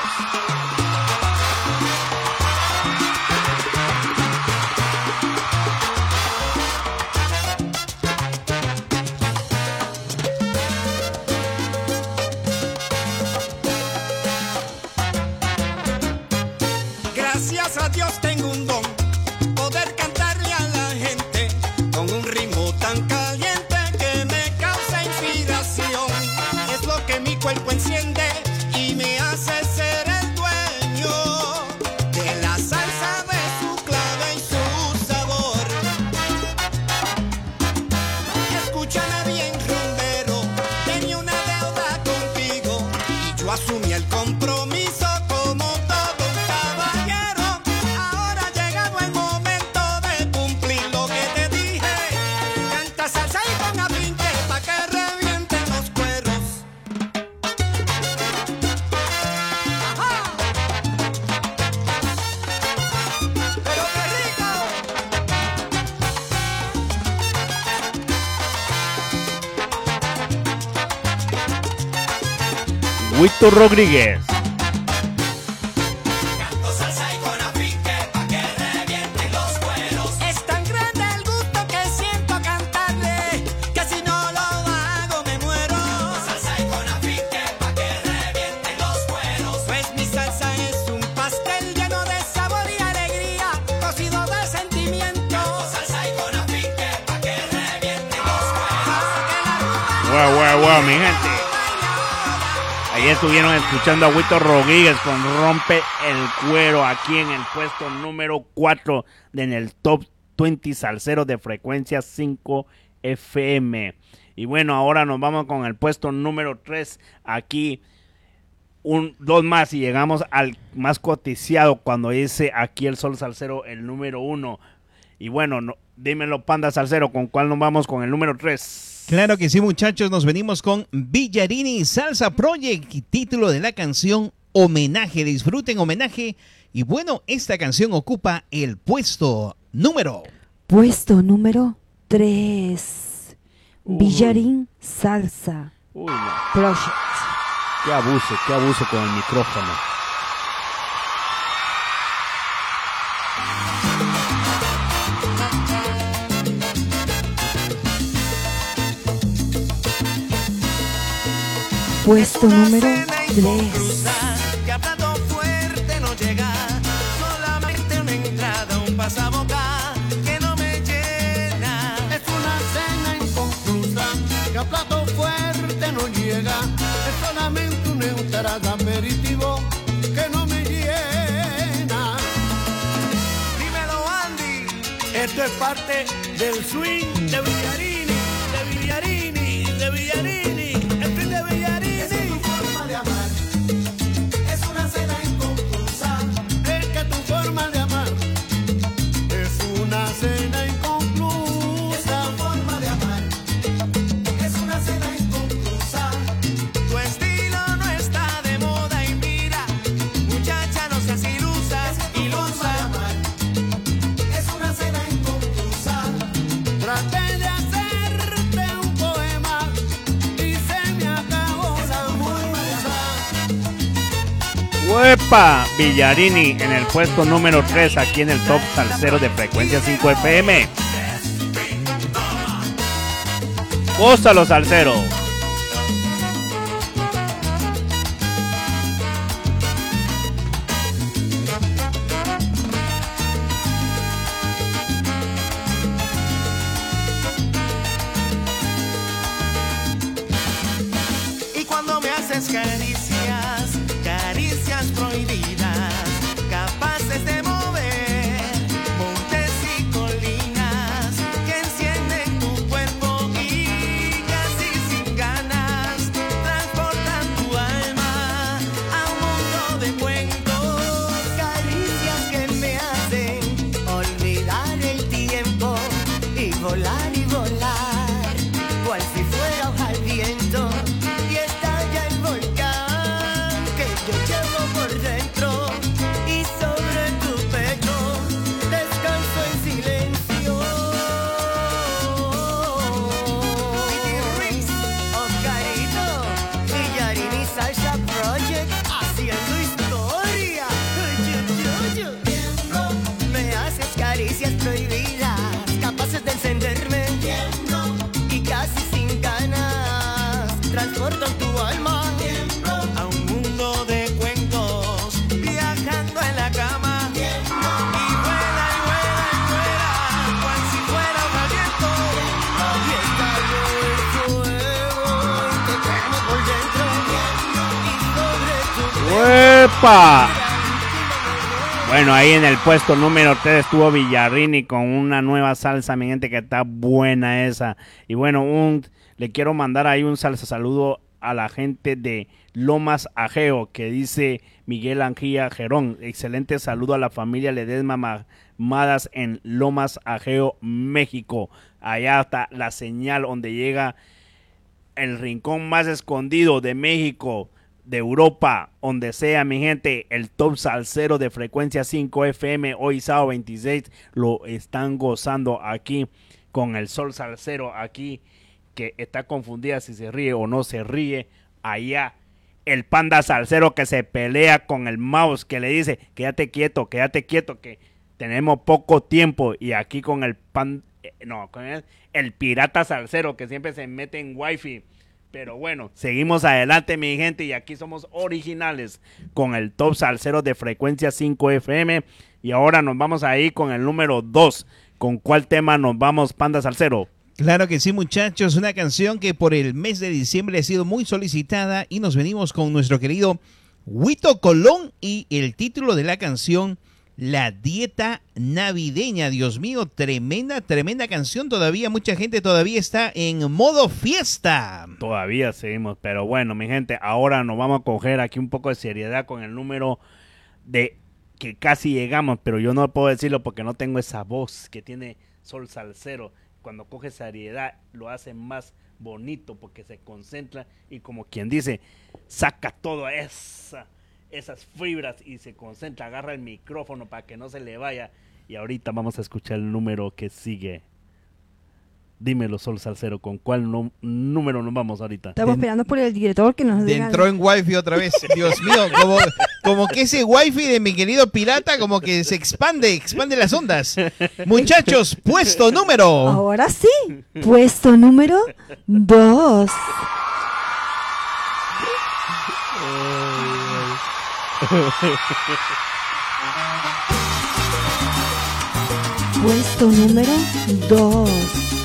Rodríguez. Estuvieron escuchando a Huito Rodríguez con Rompe el Cuero aquí en el puesto número 4 de en el top 20 salsero de frecuencia 5 FM. Y bueno, ahora nos vamos con el puesto número 3 aquí. Un, dos más y llegamos al más coticiado cuando dice aquí el Sol Salcero el número 1. Y bueno, no, dímelo Panda Salcero, ¿con cuál nos vamos con el número 3? Claro que sí, muchachos. Nos venimos con Villarini Salsa Project. y Título de la canción Homenaje. Disfruten homenaje. Y bueno, esta canción ocupa el puesto número. Puesto número 3. Villarín Salsa Uy, no. Project. Qué abuso, qué abuso con el micrófono. Andy. Esto es parte del swing de Villarini, de Villarini, de Villarini, ¡Huepa! Villarini en el puesto número 3 aquí en el top salsero de frecuencia 5 FM. Gózalo, salsero. Puesto número 3 estuvo Villarrini con una nueva salsa, mi gente, que está buena esa. Y bueno, un, le quiero mandar ahí un salsa saludo a la gente de Lomas Ajeo, que dice Miguel Angía Gerón. Excelente saludo a la familia Ledesma Mamadas en Lomas Ajeo, México. Allá está la señal donde llega el rincón más escondido de México, de Europa, donde sea, mi gente, el top salsero de frecuencia 5 FM, hoy sábado 26, lo están gozando aquí con el sol salsero aquí, que está confundida si se ríe o no se ríe, allá. El panda salsero que se pelea con el mouse, que le dice, quédate quieto, quédate quieto, que tenemos poco tiempo. Y aquí con el pan, eh, no, con el, el pirata salsero que siempre se mete en wifi. Pero bueno, seguimos adelante, mi gente, y aquí somos originales con el top salsero de frecuencia 5 FM. Y ahora nos vamos ahí con el número 2. ¿Con cuál tema nos vamos, Panda Salsero? Claro que sí, muchachos. Una canción que por el mes de diciembre ha sido muy solicitada y nos venimos con nuestro querido Huito Colón y el título de la canción La Dieta Navideña. Dios mío, tremenda, tremenda canción. Todavía mucha gente todavía está en modo fiesta. Todavía seguimos, pero bueno, mi gente, ahora nos vamos a coger aquí un poco de seriedad con el número de que casi llegamos, pero yo no puedo decirlo porque no tengo esa voz que tiene Sol Salcero. Cuando coge seriedad lo hace más bonito porque se concentra y como quien dice, saca toda esa, esas fibras y se concentra, agarra el micrófono para que no se le vaya. Y ahorita vamos a escuchar el número que sigue. Dímelo, Sol Salcero, ¿con cuál número nos vamos ahorita? Estamos esperando por el director que nos diga. Entró en wifi otra vez. Dios mío, como, como que ese wifi de mi querido pirata como que se expande, expande las ondas. Muchachos, puesto número. Ahora sí, puesto número 2. Puesto número 2.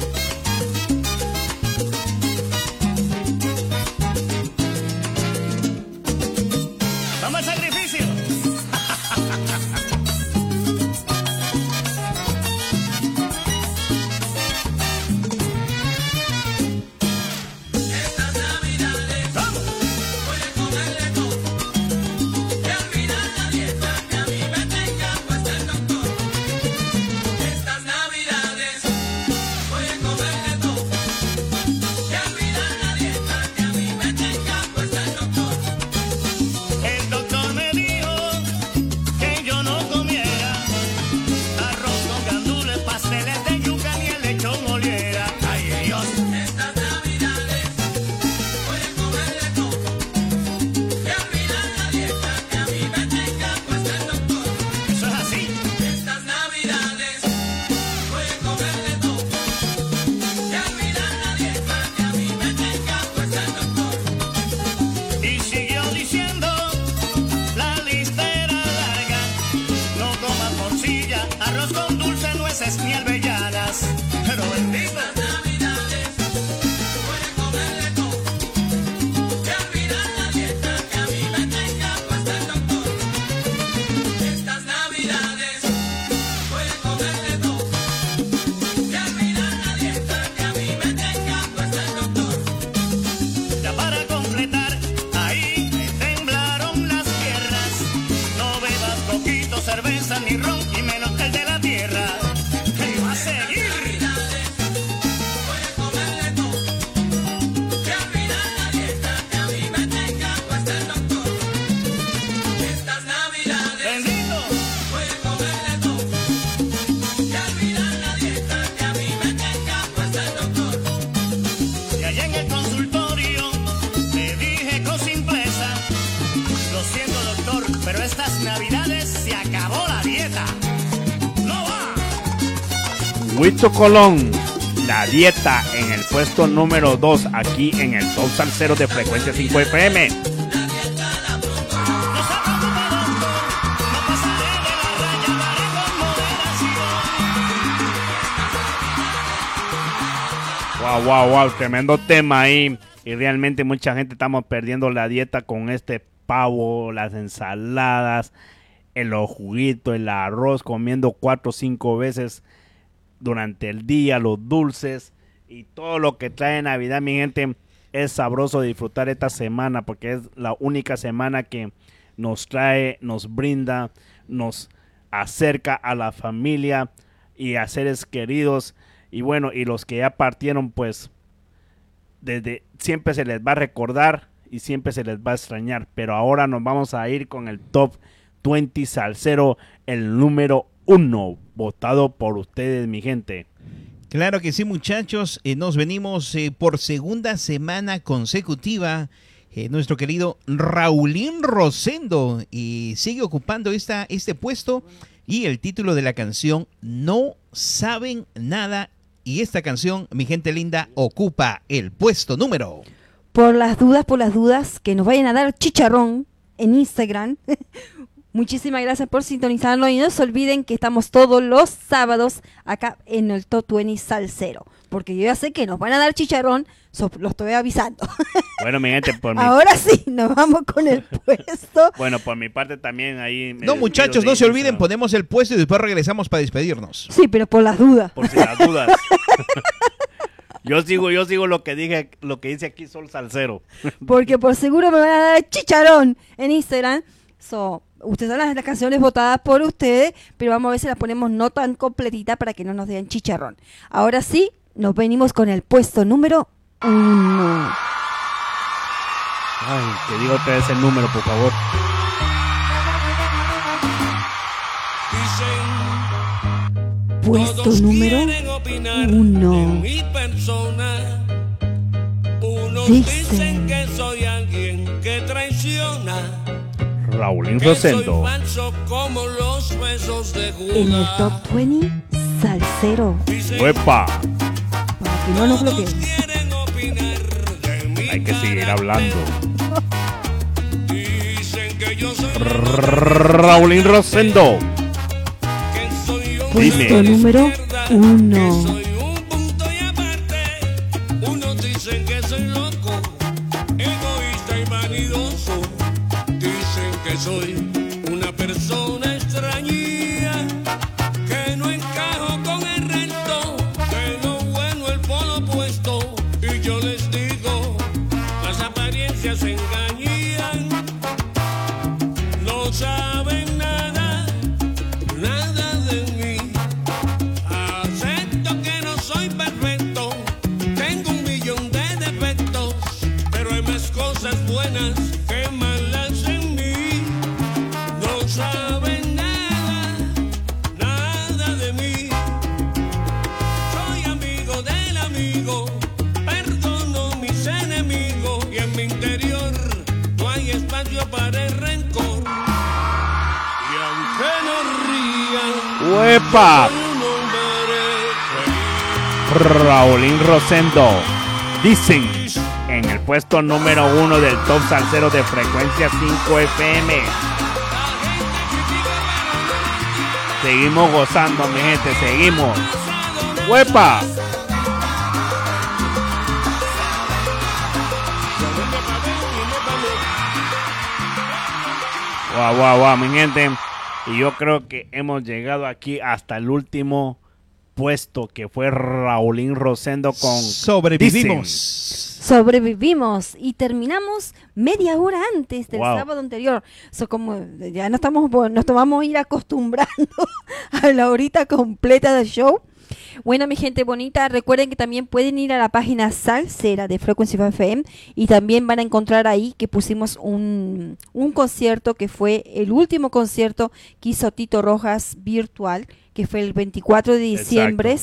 Colón, la dieta en el puesto número 2, aquí en el Top Salsero de frecuencia 5 FM. Wow, wow, wow, tremendo tema ahí. Y realmente mucha gente estamos perdiendo la dieta con este pavo, las ensaladas, el juguito, el arroz, comiendo cuatro o cinco veces durante el día, los dulces y todo lo que trae Navidad, mi gente. Es sabroso disfrutar esta semana porque es la única semana que nos trae, nos brinda, nos acerca a la familia y a seres queridos. Y bueno, y los que ya partieron, pues desde siempre se les va a recordar y siempre se les va a extrañar. Pero ahora nos vamos a ir con el top 20 salsero, el número uno, votado por ustedes, mi gente. Claro que sí, muchachos. Eh, nos venimos eh, por segunda semana consecutiva. eh, nuestro querido Raulín Rosendo y sigue ocupando esta, este puesto y el título de la canción No saben nada y esta canción, mi gente linda, ocupa el puesto número. Por las dudas, por las dudas, que nos vayan a dar chicharrón en Instagram. Muchísimas gracias por sintonizarnos y no se olviden que estamos todos los sábados acá en el Top 20 Salsero. Porque yo ya sé que nos van a dar chicharrón, so- lo estoy avisando. Bueno, mi gente, por mi, Ahora sí, nos vamos con el puesto. bueno, por mi parte también ahí. me No, muchachos, no se olviden, ponemos el puesto y después regresamos para despedirnos. Sí, pero por las dudas. Por si las dudas. yo sigo, yo sigo lo que dije, lo que dice aquí Sol Salcero. Porque por seguro me van a dar chicharón en Instagram. So, ustedes son las, las canciones votadas por ustedes, pero vamos a ver si las ponemos no tan completita para que no nos den chicharrón. Ahora sí, nos venimos con el puesto número uno. Ay, te digo otra vez el número, por favor. Dicen, Puesto todos número quieren opinar uno. de mi persona. Unos Dicen. dicen que soy alguien que traiciona. Raulín Rosendo. En el top 20, Salcero. ¡Huepa! Aquí no nos bloquean. Hay que seguir hablando. Raulín Rosendo. Dime. Número 1. Soy feliz. Raulín Rosendo. Dicen en el puesto número uno del top salsero de frecuencia 5 FM. Seguimos gozando, mi gente, seguimos. ¡Huepa! Guau, guau, guau, mi gente. Y yo creo que hemos llegado aquí hasta el último puesto que fue Raulín Rosendo con Sobrevivimos. sobrevivimos y terminamos media hora antes del Wow. sábado anterior. So, como ya no estamos, nos tomamos a ir acostumbrando a la horita completa del show. Bueno, mi gente bonita, recuerden que también pueden ir a la página Salsera de Frequency FM y también van a encontrar ahí que pusimos un, un concierto que fue el último concierto que hizo Tito Rojas virtual, que fue el 24 de diciembre.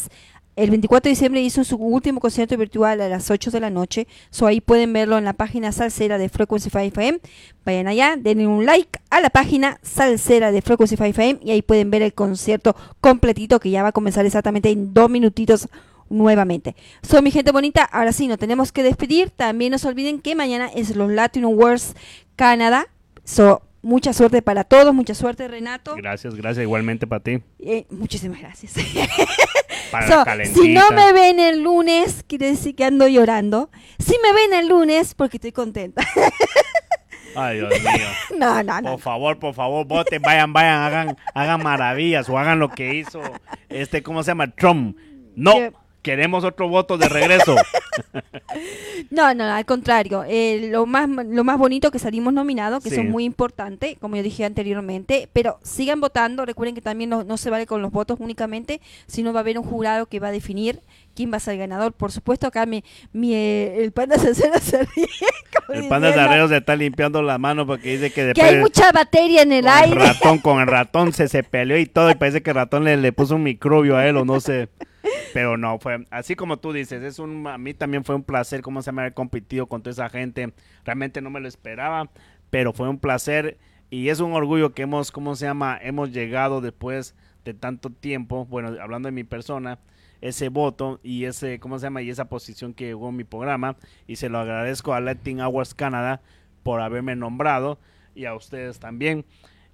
El 24 de diciembre hizo su último concierto virtual a las 8 de la noche. So ahí pueden verlo en la página salsera de Frequency 5 FM. Vayan allá, denle un like a la página salsera de Frequency 5 FM y ahí pueden ver el concierto completito que ya va a comenzar exactamente en dos minutitos nuevamente. So, mi gente bonita, ahora sí, nos tenemos que despedir. También no se olviden que mañana es los Latin Awards Canadá. So, mucha suerte para todos, mucha suerte Renato. Gracias, gracias igualmente para ti. Eh, muchísimas gracias. Para So, si no me ven el lunes, quiere decir que ando llorando. Si me ven el lunes, porque estoy contenta. Ay, Dios mío. No, no, no. Por favor, por favor, voten, vayan, vayan, hagan, hagan maravillas o hagan lo que hizo este, ¿cómo se llama? Trump. No. Queremos otro voto de regreso. No, no, al contrario. eh, lo más lo más bonito que salimos nominados, que Sí. son muy importantes, como yo dije anteriormente, pero sigan votando. Recuerden que también no, no se vale con los votos únicamente, sino va a haber un jurado que va a definir quién va a ser el ganador. Por supuesto, acá mi, mi eh, el panda se se ríe. El panda de diciendo arreo se está limpiando la mano porque dice que Que hay mucha batería en el con el aire. ratón, con el ratón se, se peleó y todo y parece que el ratón le, le puso un microbio a él o no sé. Pero no, fue así como tú dices, es un, a mí también fue un placer, cómo se llama, haber competido con toda esa gente. Realmente no me lo esperaba, pero fue un placer y es un orgullo que hemos, ¿cómo se llama? Hemos llegado después de tanto tiempo, bueno, hablando de mi persona, ese voto y ese, ¿cómo se llama? Y esa posición que llegó en mi programa y se lo agradezco a Latin Awards Canada por haberme nombrado y a ustedes también.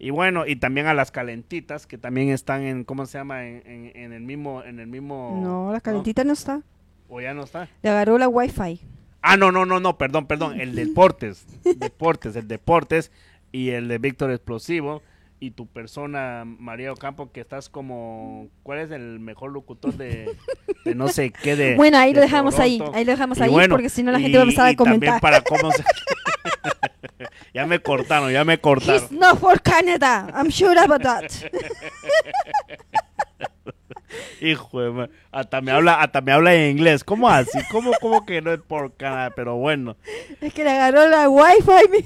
Y bueno, y también a las calentitas que también están en, ¿cómo se llama? En, en- en el mismo, en el mismo. No, la calentita no está. ¿O ya no está? Le agarró la wifi. Ah, no, no, no, no, perdón, perdón. El deportes, deportes, el deportes y el de Víctor Explosivo y tu persona, María Ocampo, que estás como, ¿cuál es el mejor locutor de, de no sé qué de Bueno, ahí de lo dejamos ahí, Toronto? ahí lo dejamos Y ahí, bueno, porque si no la gente y- va a empezar a y también comentar. para cómo se- ya me cortaron, ya me cortaron. He's not for Canada. I'm sure about that. Hijo de ma- hasta me habla, hasta me habla en inglés. ¿Cómo así? ¿Cómo, cómo que no es por Canadá? Pero bueno, es que le agarró la wifi, mi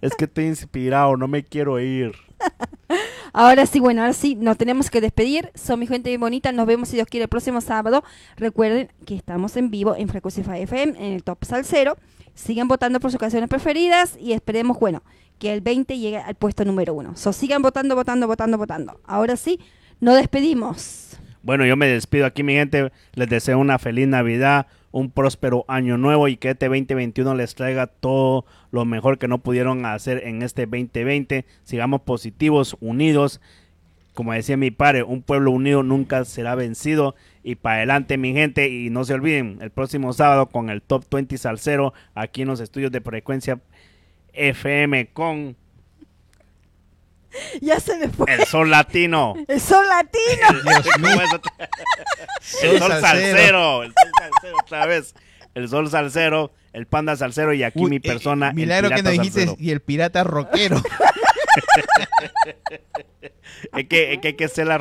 es que estoy inspirado, no me quiero ir. Ahora sí, bueno, ahora sí, nos tenemos que despedir. Son mi gente bien bonita. Nos vemos, si Dios quiere, el próximo sábado. Recuerden que estamos en vivo en Frecuencia FM, en el Top Salsero. Sigan votando por sus canciones preferidas y esperemos, bueno, que el 20 llegue al puesto número uno. So, sigan votando, votando, votando, votando. Ahora sí, nos despedimos. Bueno, yo me despido aquí, mi gente. Les deseo una feliz Navidad, un próspero año nuevo y que este 2021 les traiga todo lo mejor que no pudieron hacer en este 2020. Sigamos positivos, unidos. Como decía mi padre, un pueblo unido nunca será vencido. Y para adelante, mi gente. Y no se olviden, el próximo sábado con el Top 20 Salsero, aquí en los estudios de frecuencia FM con Ya se me fue. el Sol Latino. El sol latino. Dios mío. ¿Cómo es otra- El sol salsero. salsero, el sol salsero otra vez. El sol salsero, el panda salsero y aquí Uy, mi eh, persona. el milagro que nos dijiste salsero. y el pirata rockero. Es que, es que hay que hacerla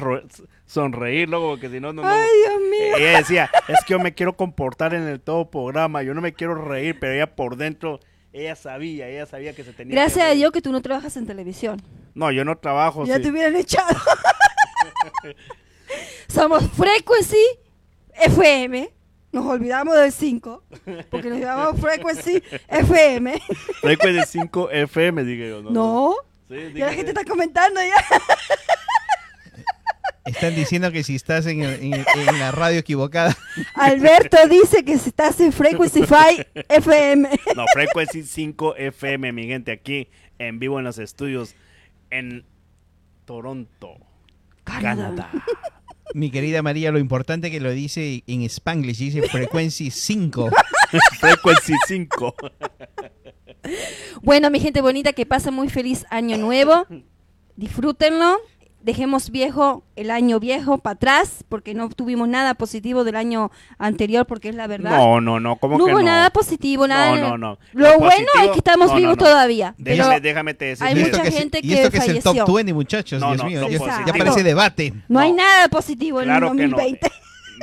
sonreír, luego, porque si no, no. no. Ay, Dios mío. Ella decía, es que yo me quiero comportar en el todo programa, yo no me quiero reír, pero ella por dentro, ella sabía, ella sabía que se tenía que Gracias a. Dios que tú no trabajas en televisión. No, yo no trabajo. ya sí. te hubieran echado. Somos Frequency FM. Nos olvidamos del 5. Porque nos llamamos Frequency FM. Frecuencia 5 FM, dije yo. No. No. Sí, Ya la gente está comentando ya. Están diciendo que si estás en, el- en- en la radio equivocada. Alberto dice que si estás en Frequency 5 FM. No, Frequency 5 FM, mi gente, aquí en vivo en los estudios en Toronto, Canadá. Mi querida María, lo importante que lo dice en Spanglish, dice frecuencia 5. Frequency 5. Bueno, mi gente bonita, que pasa muy feliz año nuevo. Disfrútenlo. Dejemos viejo el año viejo para atrás, porque no tuvimos nada positivo del año anterior, porque es la verdad. No, no, no, ¿cómo no que hubo no? nada positivo, nada. No, no, no. Lo, Lo bueno es positivo- que estamos no, no, vivos no. todavía. Déjame, pero déjame te decir. hay y que- mucha que, gente y esto que que es el top falleció. 20, muchachos, No, Dios no, mío. no ya, ya parece debate. no, hay no. nada positivo en Claro el que no. 2020.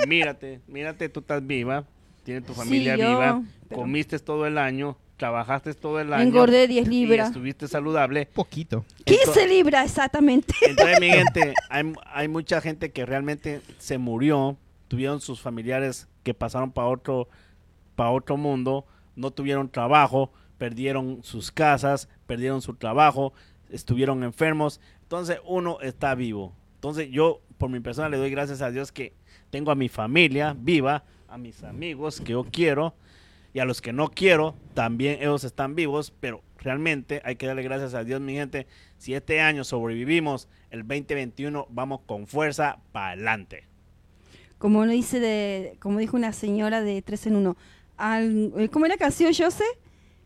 Mírate, mírate, tú estás viva, tienes tu familia Sí, yo, viva, pero- comiste todo el año, trabajaste todo el año. Engordé 10 y libras. estuviste saludable. Poquito. 15 libras exactamente. Entonces, mi gente, hay, hay mucha gente que realmente se murió, tuvieron sus familiares que pasaron para otro, para otro mundo, no tuvieron trabajo, perdieron sus casas, perdieron su trabajo, estuvieron enfermos. Entonces, uno está vivo. Entonces, yo, por mi persona, le doy gracias a Dios que tengo a mi familia viva, a mis amigos que yo quiero y a los que no quiero, también ellos están vivos, pero realmente hay que darle gracias a Dios, mi gente. Si este año sobrevivimos, el 2021 vamos con fuerza para adelante. Como uno dice de, como dijo una señora de 3 en 1. Al, eh, ¿Cómo era la canción, Jose?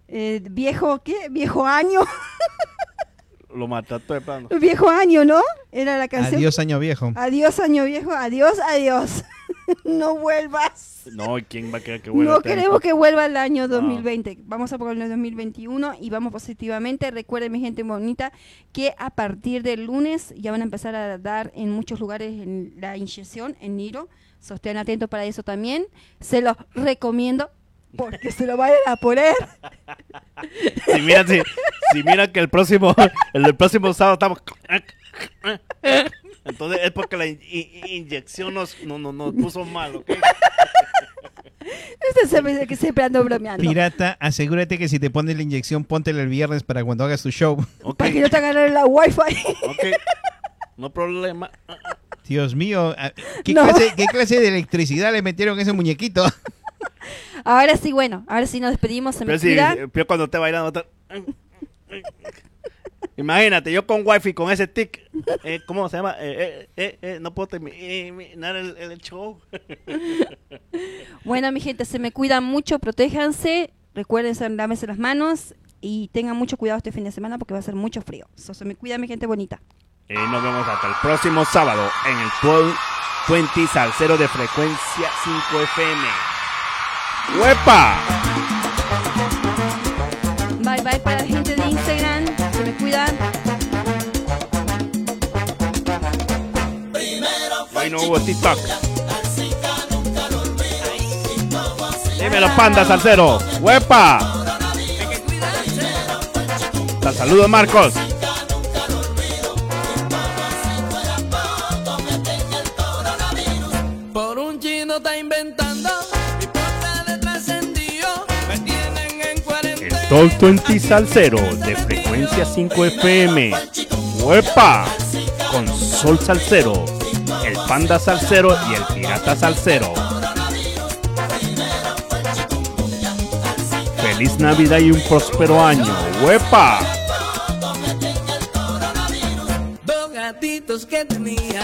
Eh, viejo, ¿qué? Viejo año. Lo mataste de plano. viejo año, ¿no? Era la canción. Adiós, año viejo. Adiós, año viejo. Adiós, adiós. no vuelvas. No, ¿y quién va a querer que vuelva? No queremos que vuelva el año 2020. Vamos a ponerlo en 2021 y vamos positivamente. Recuerden, mi gente bonita, que a partir del lunes ya van a empezar a dar en muchos lugares en la inyección en Niro. So, estén atentos para eso también. Se los recomiendo porque se lo vayan a poner. Si miran, si, si miran que el próximo, el próximo sábado estamos. Entonces es porque la in- in- inyección nos, no, no, nos puso mal, ¿ok? Este siempre, que siempre ando bromeando. Pirata, asegúrate que si te pones la inyección, póntela el viernes para cuando hagas tu show. Para que no te agarren la wifi. ok. No problema. Dios mío, ah, ¿qué, No. clase, qué clase de electricidad le metieron a ese muñequito? Ahora sí, bueno, ahora sí nos despedimos. Se me Pero, si, cuida. pero cuando te bailando. Te- Imagínate, yo con wifi, con ese tic. eh, ¿Cómo se llama? Eh, eh, eh, eh, no puedo terminar el, el show. Bueno, mi gente, se me cuidan mucho, protéjanse, recuerden lávense las manos y tengan mucho cuidado este fin de semana porque va a ser mucho frío. So, se me cuida, mi gente bonita. Y nos vemos hasta el próximo sábado en el 1220 Salcero de frecuencia 5 FM. ¡Huepa! Bye bye para Hoy no hubo TikTok. Dímelo, panda salsero. ¡Huepa! Hasta saludos, Marcos. Por un chino está inventando mi puerta de trascendido. Me tienen en El cuarentena. 1220 Salsero de frecuencia 5 FM. ¡Huepa! Con Sol Salsero, el Panda Salsero y el Pirata Salsero. Feliz Navidad y un próspero año. ¡Huepa! Dos gatitos que tenía.